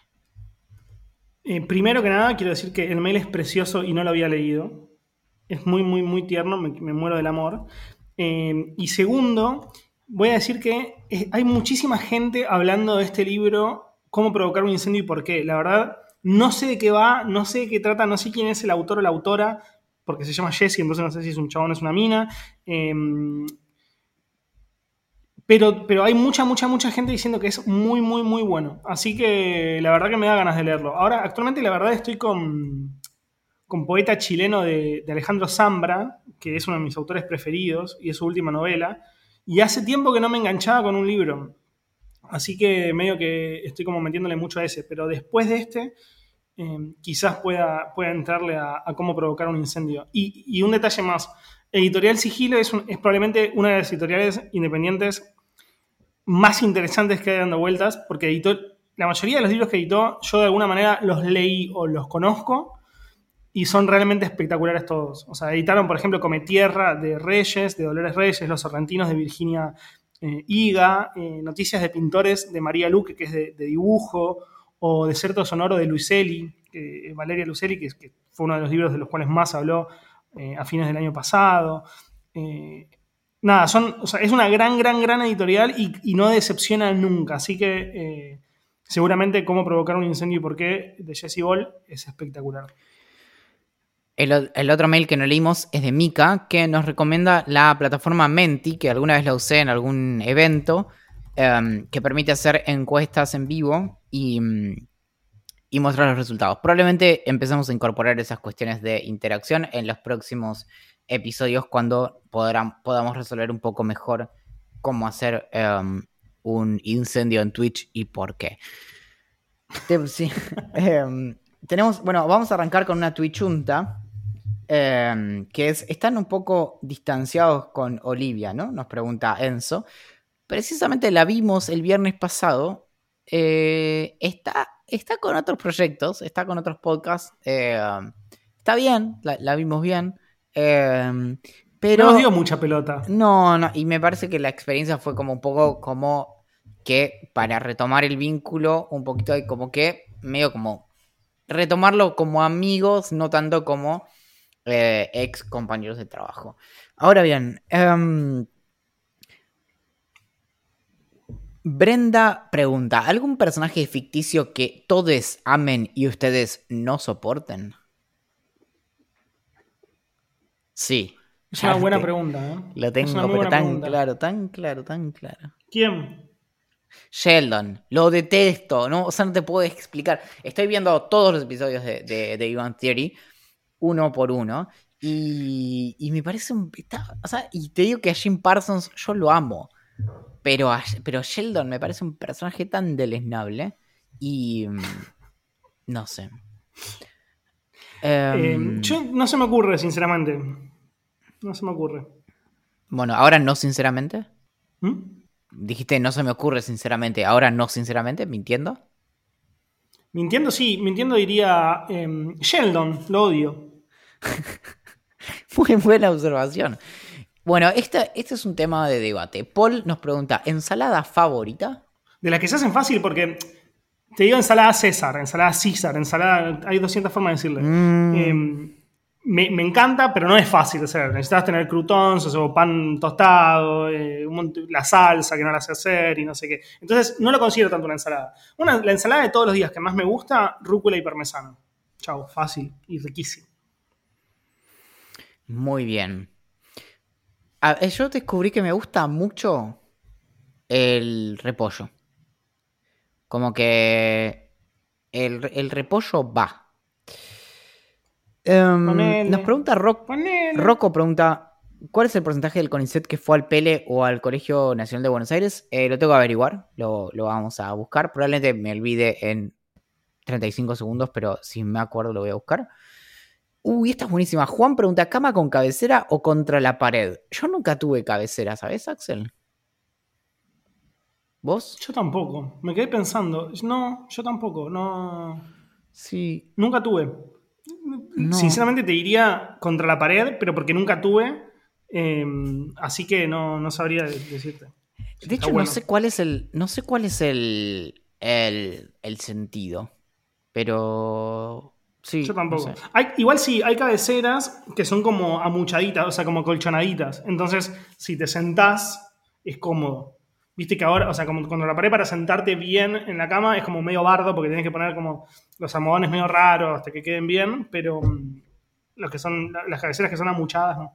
Eh, primero que nada, quiero decir que el mail es precioso y no lo había leído. Es muy, muy, muy tierno, me, muero del amor. Eh, y segundo, voy a decir que hay muchísima gente hablando de este libro, cómo provocar un incendio y por qué. La verdad, no sé de qué va, no sé de qué trata, no sé quién es el autor o la autora, porque se llama Jesse, entonces no sé si es un chabón o es una mina. Em, pero, pero hay mucha, mucha, mucha gente diciendo que es muy, muy, muy bueno. Así que la verdad que me da ganas de leerlo. Ahora, actualmente la verdad estoy con con poeta chileno de, Alejandro Zambra, que es uno de mis autores preferidos y es su última novela. Y hace tiempo que no me enganchaba con un libro. Así que medio que estoy como metiéndole mucho a ese. Pero después de este, em, quizás pueda, pueda entrarle a, cómo provocar un incendio. Y, un detalle más. Editorial Sigilo es, probablemente una de las editoriales independientes más interesantes que hay dando vueltas, porque la mayoría de los libros que editó, yo de alguna manera los leí o los conozco y son realmente espectaculares todos. O sea, editaron, por ejemplo, Come Tierra de Reyes, de Dolores Reyes, Los Sorrentinos de Virginia eh, Higa, eh, Noticias de Pintores de María Luque, que es de, dibujo, o Deserto Sonoro de Luiselli, Valeria Luiselli, que, fue uno de los libros de los cuales más habló eh, a fines del año pasado. nada, son, es una gran, gran, gran editorial y, y no decepciona nunca. Así que seguramente cómo provocar un incendio y por qué de Jesse Ball es espectacular. El, otro mail que no leímos es de Mika, que nos recomienda la plataforma Menti, que alguna vez la usé en algún evento, em, que permite hacer encuestas en vivo y, y, mostrar los resultados. Probablemente empecemos a incorporar esas cuestiones de interacción en los próximos episodios cuando podamos resolver un poco mejor cómo hacer em, un incendio en Twitch y por qué. Em, tenemos, bueno, vamos a arrancar con una Twitchunta Em, que es, están un poco distanciados con Olivia, ¿no? Nos pregunta Enzo. Precisamente la vimos el viernes pasado. Eh, está, está con otros proyectos, está con otros podcasts. Em, está bien, la, vimos bien. Em, pero, no nos dio mucha pelota. No, no, y me parece que la experiencia fue como un poco como que para retomar el vínculo, un poquito de como que, medio como retomarlo como amigos, no tanto como eh, ex compañeros de trabajo. Ahora bien, em, Brenda pregunta, ¿algún personaje ficticio que todos amen y ustedes no soporten? Sí. Es una buena pregunta, ¿eh? Lo tengo, pero tan claro, tan claro, tan claro. ¿Quién? Sheldon, lo detesto, ¿no? O sea, no te puedo explicar. Estoy viendo todos los episodios de, de, de Ivan Theory uno por uno. Y, y me parece un. o sea, y te digo que a Jim Parsons yo lo amo. Pero, pero Sheldon me parece un personaje tan deleznable. Y. Mm, no sé. Em, yo no se me ocurre, sinceramente. No se me ocurre. Bueno, ahora no, sinceramente. ¿Mm? Dijiste no se me ocurre, sinceramente. Ahora no, sinceramente, mintiendo. Mintiendo, sí. Mintiendo diría em, Sheldon, lo odio. Muy buena observación. Bueno, este, este es un tema de debate. Paul nos pregunta, ¿ensalada favorita? De las que se hacen fácil porque te digo ensalada César, ensalada César, ensalada. Hay 200 formas de decirle. Mm. Eh, me, me encanta, pero no es fácil de hacer. Necesitas tener croutons o pan tostado, eh, un la salsa que no la sé hacer y no sé qué. Entonces, no lo considero tanto una ensalada. Una, la ensalada de todos los días que más me gusta, rúcula y parmesano. Chau, fácil y riquísimo. Muy bien. A- yo descubrí que me gusta mucho el repollo. Como que el, el repollo va. Em, nos pregunta. Ponele. Rocco pregunta: ¿Cuál es el porcentaje del CONICET que fue al Pele o al Colegio Nacional de Buenos Aires? Eh, lo tengo que averiguar, lo, lo vamos a buscar. Probablemente me olvide en 35 segundos, pero si me acuerdo lo voy a buscar. Uy, esta es buenísima. Juan pregunta: ¿cama con cabecera o contra la pared? Yo nunca tuve cabecera, ¿sabes, Axel? ¿Vos? Yo tampoco. Me quedé pensando. No, yo tampoco. No. Sí. Nunca tuve. No. Sinceramente te diría contra la pared, pero porque nunca tuve. eh, así que no, no sabría de- decirte. De hecho, bueno. no sé cuál es el. No sé cuál es el. el, el sentido. Pero. Sí. Yo no tampoco. sé. Hay, igual sí, hay cabeceras que son como amuchaditas, o sea, como colchonaditas. Entonces, si te sentás, es cómodo. Viste que ahora, o sea, como cuando la pared para sentarte bien en la cama es como medio bardo porque tienes que poner como los almohadones medio raros hasta que queden bien, pero mm, los que son, las cabeceras que son amuchadas, no.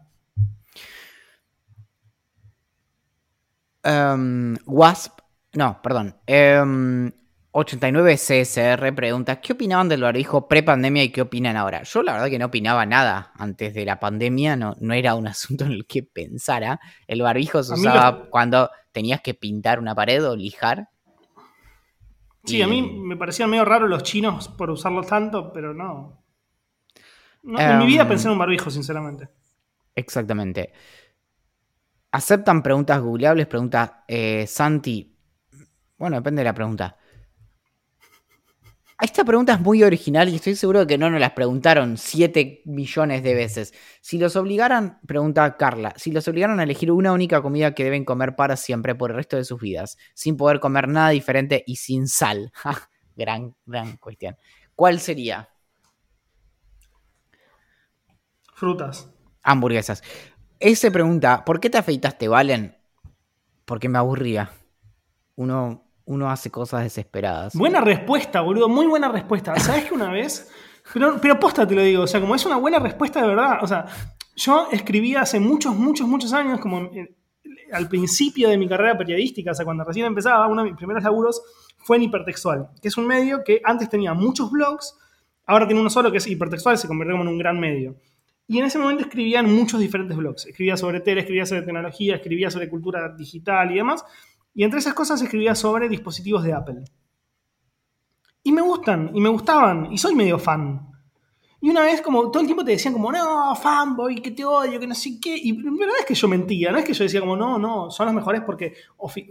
Em, Wasp. No, perdón. Em, 89 CSR pregunta: ¿Qué opinaban del barbijo pre-pandemia y qué opinan ahora? Yo, la verdad, que no opinaba nada antes de la pandemia. No, no era un asunto en el que pensara. El barbijo se usaba lo- cuando tenías que pintar una pared o lijar. Sí, Y- a mí me parecían medio raros los chinos por usarlos tanto, pero no. No, en mi vida Em, pensé en un barbijo, sinceramente. Exactamente. ¿Aceptan preguntas googleables? Pregunta eh, Santi. Bueno, depende de la pregunta. Esta pregunta es muy original y estoy seguro de que no nos las preguntaron 7 millones de veces. Si los obligaran, pregunta Carla, si los obligaran a elegir una única comida que deben comer para siempre por el resto de sus vidas, sin poder comer nada diferente y sin sal. Gran, gran cuestión. ¿Cuál sería? Frutas. Hamburguesas. Ese pregunta, ¿por qué te afeitaste, Valen? Porque me aburría. Uno, uno hace cosas desesperadas. Buena respuesta, boludo. Muy buena respuesta. ¿Sabes que una vez? Pero, pero posta te lo digo. O sea, como es una buena respuesta de verdad. O sea, yo escribía hace muchos, muchos, muchos años, como al principio de mi carrera periodística, o sea, cuando recién empezaba, uno de mis primeros laburos fue en Hipertextual, que es un medio que antes tenía muchos blogs, ahora tiene uno solo que es Hipertextual, se convirtió en un gran medio. Y en ese momento escribía en muchos diferentes blogs. Escribía sobre tele, escribía sobre tecnología, escribía sobre cultura digital y demás. Y entre esas cosas escribía sobre dispositivos de Apple. Y me gustan, y me gustaban, y soy medio fan. Y una vez, como todo el tiempo te decían, como, no, fanboy, que te odio, que no sé qué. Y la verdad es que yo mentía, no es que yo decía, como, no, no, son los mejores porque,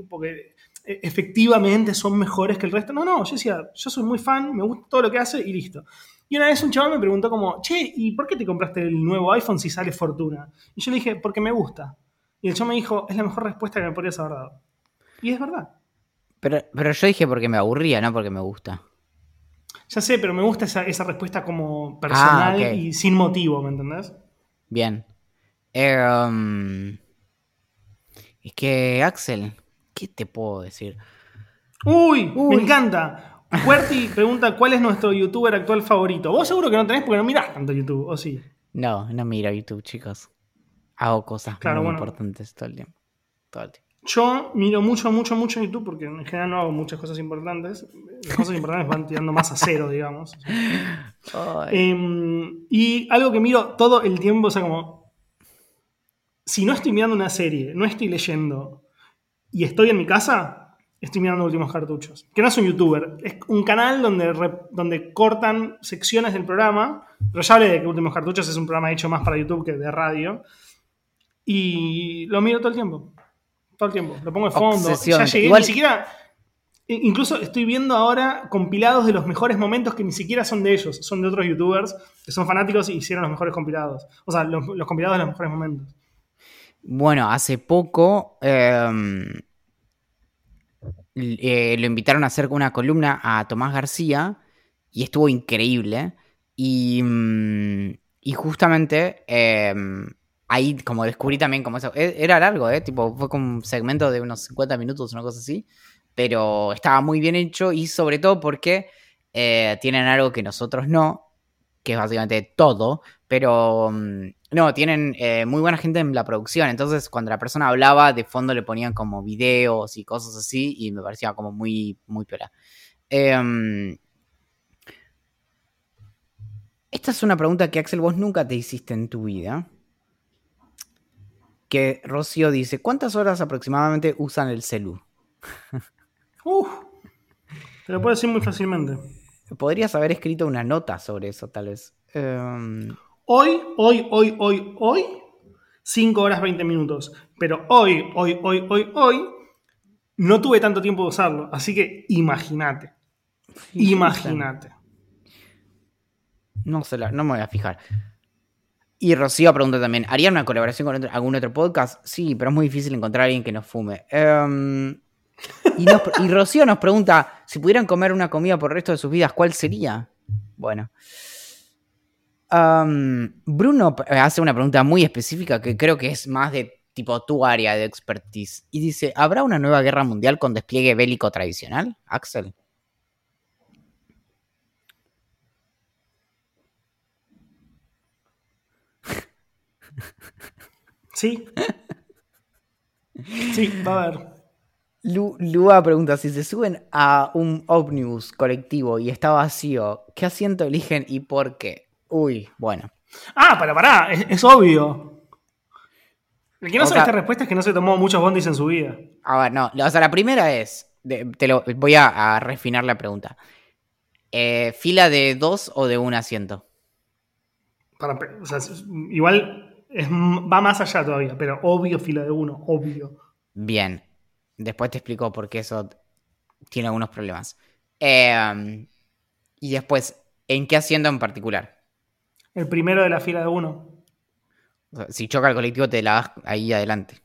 porque eh, efectivamente son mejores que el resto. No, no, yo decía, yo soy muy fan, me gusta todo lo que hace y listo. Y una vez un chaval me preguntó, como, che, ¿y por qué te compraste el nuevo iPhone si sale fortuna? Y yo le dije, porque me gusta. Y el chaval me dijo, es la mejor respuesta que me podrías haber dado. Y es verdad. Pero, pero yo dije porque me aburría, no porque me gusta. Ya sé, pero me gusta esa, esa respuesta como personal Ah, ok. y sin motivo, ¿me entendés? Bien. Eh, um, es que, Axel, ¿qué te puedo decir? Uy, Uy. me encanta. Puerti pregunta cuál es nuestro youtuber actual favorito. Vos seguro que no tenés porque no mirás tanto YouTube, ¿o sí? No, no miro YouTube, chicos. Hago cosas Claro, muy bueno. importantes todo el tiempo. Todo el tiempo. Yo miro mucho, mucho, mucho YouTube porque en general no hago muchas cosas importantes. Las cosas importantes van tirando más a cero, digamos. Eh, y algo que miro todo el tiempo, o sea, como. Si no estoy mirando una serie, no estoy leyendo y estoy en mi casa, estoy mirando últimos cartuchos. Que no es un youtuber, es un canal donde, re- donde cortan secciones del programa. Pero ya hablé de que Últimos Cartuchos es un programa hecho más para YouTube que de radio. Y lo miro todo el tiempo. Todo el tiempo. Lo pongo de fondo. Ya llegué, Igual- ni siquiera. Incluso estoy viendo ahora compilados de los mejores momentos que ni siquiera son de ellos, son de otros youtubers que son fanáticos y hicieron los mejores compilados. O sea, los, los compilados de los mejores momentos. Bueno, hace poco. em, eh, lo invitaron a hacer una columna a Tomás García y estuvo increíble. Y, mm, y justamente em, ahí como descubrí también como eso. e- Era largo, ¿eh? Tipo, fue como un segmento de unos 50 minutos, una cosa así. Pero estaba muy bien hecho y sobre todo porque eh, tienen algo que nosotros no, que es básicamente todo. Pero mm, no, tienen eh, muy buena gente en la producción. Entonces, cuando la persona hablaba, de fondo le ponían como videos y cosas así. Y me parecía como muy, muy piola. Em, esta es una pregunta que Axel vos nunca te hiciste en tu vida. Que Rocío dice, ¿cuántas horas aproximadamente usan el celu? Uf, te lo puedo decir muy fácilmente. Podrías haber escrito una nota sobre eso, tal vez. Em, Hoy, hoy, hoy, hoy, hoy, 5 horas 20 minutos. Pero hoy, hoy, hoy, hoy, hoy, no tuve tanto tiempo de usarlo. Así que imagínate. Imagínate. no, la- no me voy a fijar. Y Rocío pregunta también, ¿harían una colaboración con algún otro podcast? Sí, pero es muy difícil encontrar a alguien que nos fume. Em, y, Rocío nos pregunta, si pudieran comer una comida por el resto de sus vidas, ¿cuál sería? Bueno. Am, Bruno eh, hace una pregunta muy específica que creo que es más de tipo tu área de expertise. Y dice, ¿habrá una nueva guerra mundial con despliegue bélico tradicional? Axel. ¿Sí? Sí, va a haber. Lu- Lua pregunta, si se suben a un ómnibus colectivo y está vacío, ¿qué asiento eligen y por qué? Uy, bueno. Ah, para, pará, es, es obvio. El que no O sabe sea- esta respuesta es que no se tomó muchos bondis en su vida. A ver, no, o sea, la primera es, de- te lo, voy a, a refinar la pregunta. Eh, ¿Fila de dos o de un asiento? Para, o sea, igual es- va más allá todavía, pero obvio fila de uno, obvio. Bien. Después te explico por qué eso tiene algunos problemas. Eh, y después, ¿en qué asiento en particular? El primero de la fila de uno. O sea, si choca el colectivo, te la das ahí adelante.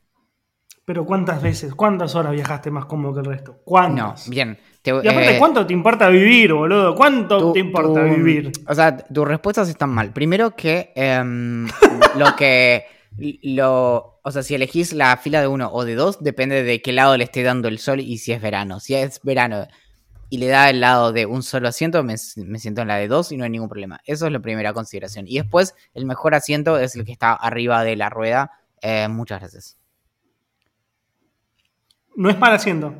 Pero ¿cuántas veces, cuántas horas viajaste más cómodo que el resto? No, ¿Cuántas? bien. Te- Y aparte, eh, ¿cuánto te importa vivir, boludo? ¿Cuánto te importa vivir? O sea, tus respuestas están mal. Primero que em, lo que. Lo, o sea, si elegís la fila de uno o de dos, depende de qué lado le esté dando el sol y si es verano. Si es verano y le da el lado de un solo asiento, me, me siento en la de dos y no hay ningún problema. Eso es la primera consideración. Y después, el mejor asiento es el que está arriba de la rueda. Eh, muchas gracias. No es mal asiento.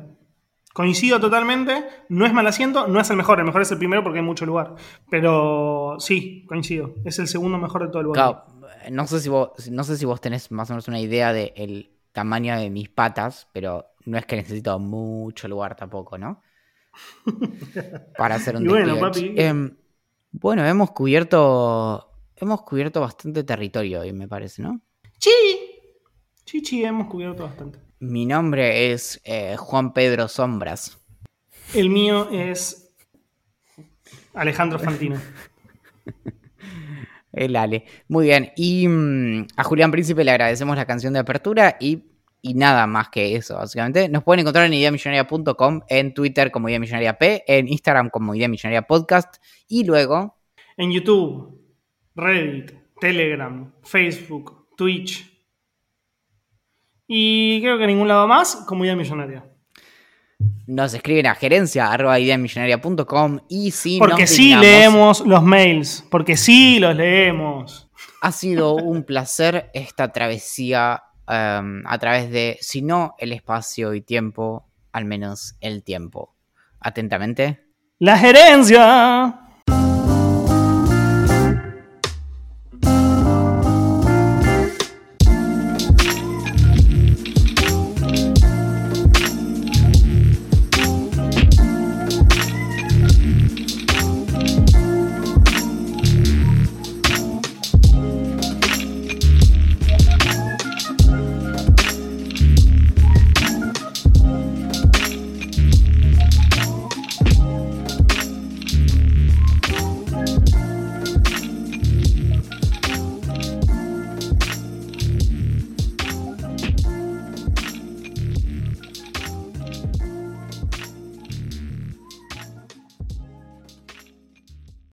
Coincido totalmente. No es mal asiento, no es el mejor. El mejor es el primero porque hay mucho lugar. Pero sí, coincido. Es el segundo mejor de todo el. Claro, no sé si vos, no sé si vos tenés más o menos una idea del tamaño de mis patas, pero no es que necesito mucho lugar tampoco, ¿no? Para hacer un Y bueno, despliegue. papi. Em, bueno, hemos cubierto. Hemos cubierto bastante territorio hoy, me parece, ¿no? Sí. Sí, sí, hemos cubierto bastante. Mi nombre es eh, Juan Pedro Sombras. El mío es Alejandro Fantino. El Ale. Muy bien. Y mm, a Julián Príncipe le agradecemos la canción de apertura y, y nada más que eso, básicamente. Nos pueden encontrar en ideamillonaria.com, en Twitter como Idea Millonaria P, en Instagram como Idea Millonaria Podcast y luego En YouTube, Reddit, Telegram, Facebook, Twitch. Y creo que en ningún lado más, como idea millonaria. Nos escriben a gerencia arroba y si Porque nos sí leemos los mails. Porque sí los leemos. Ha sido un placer esta travesía em, a través de, si no el espacio y tiempo, al menos el tiempo. Atentamente. La gerencia.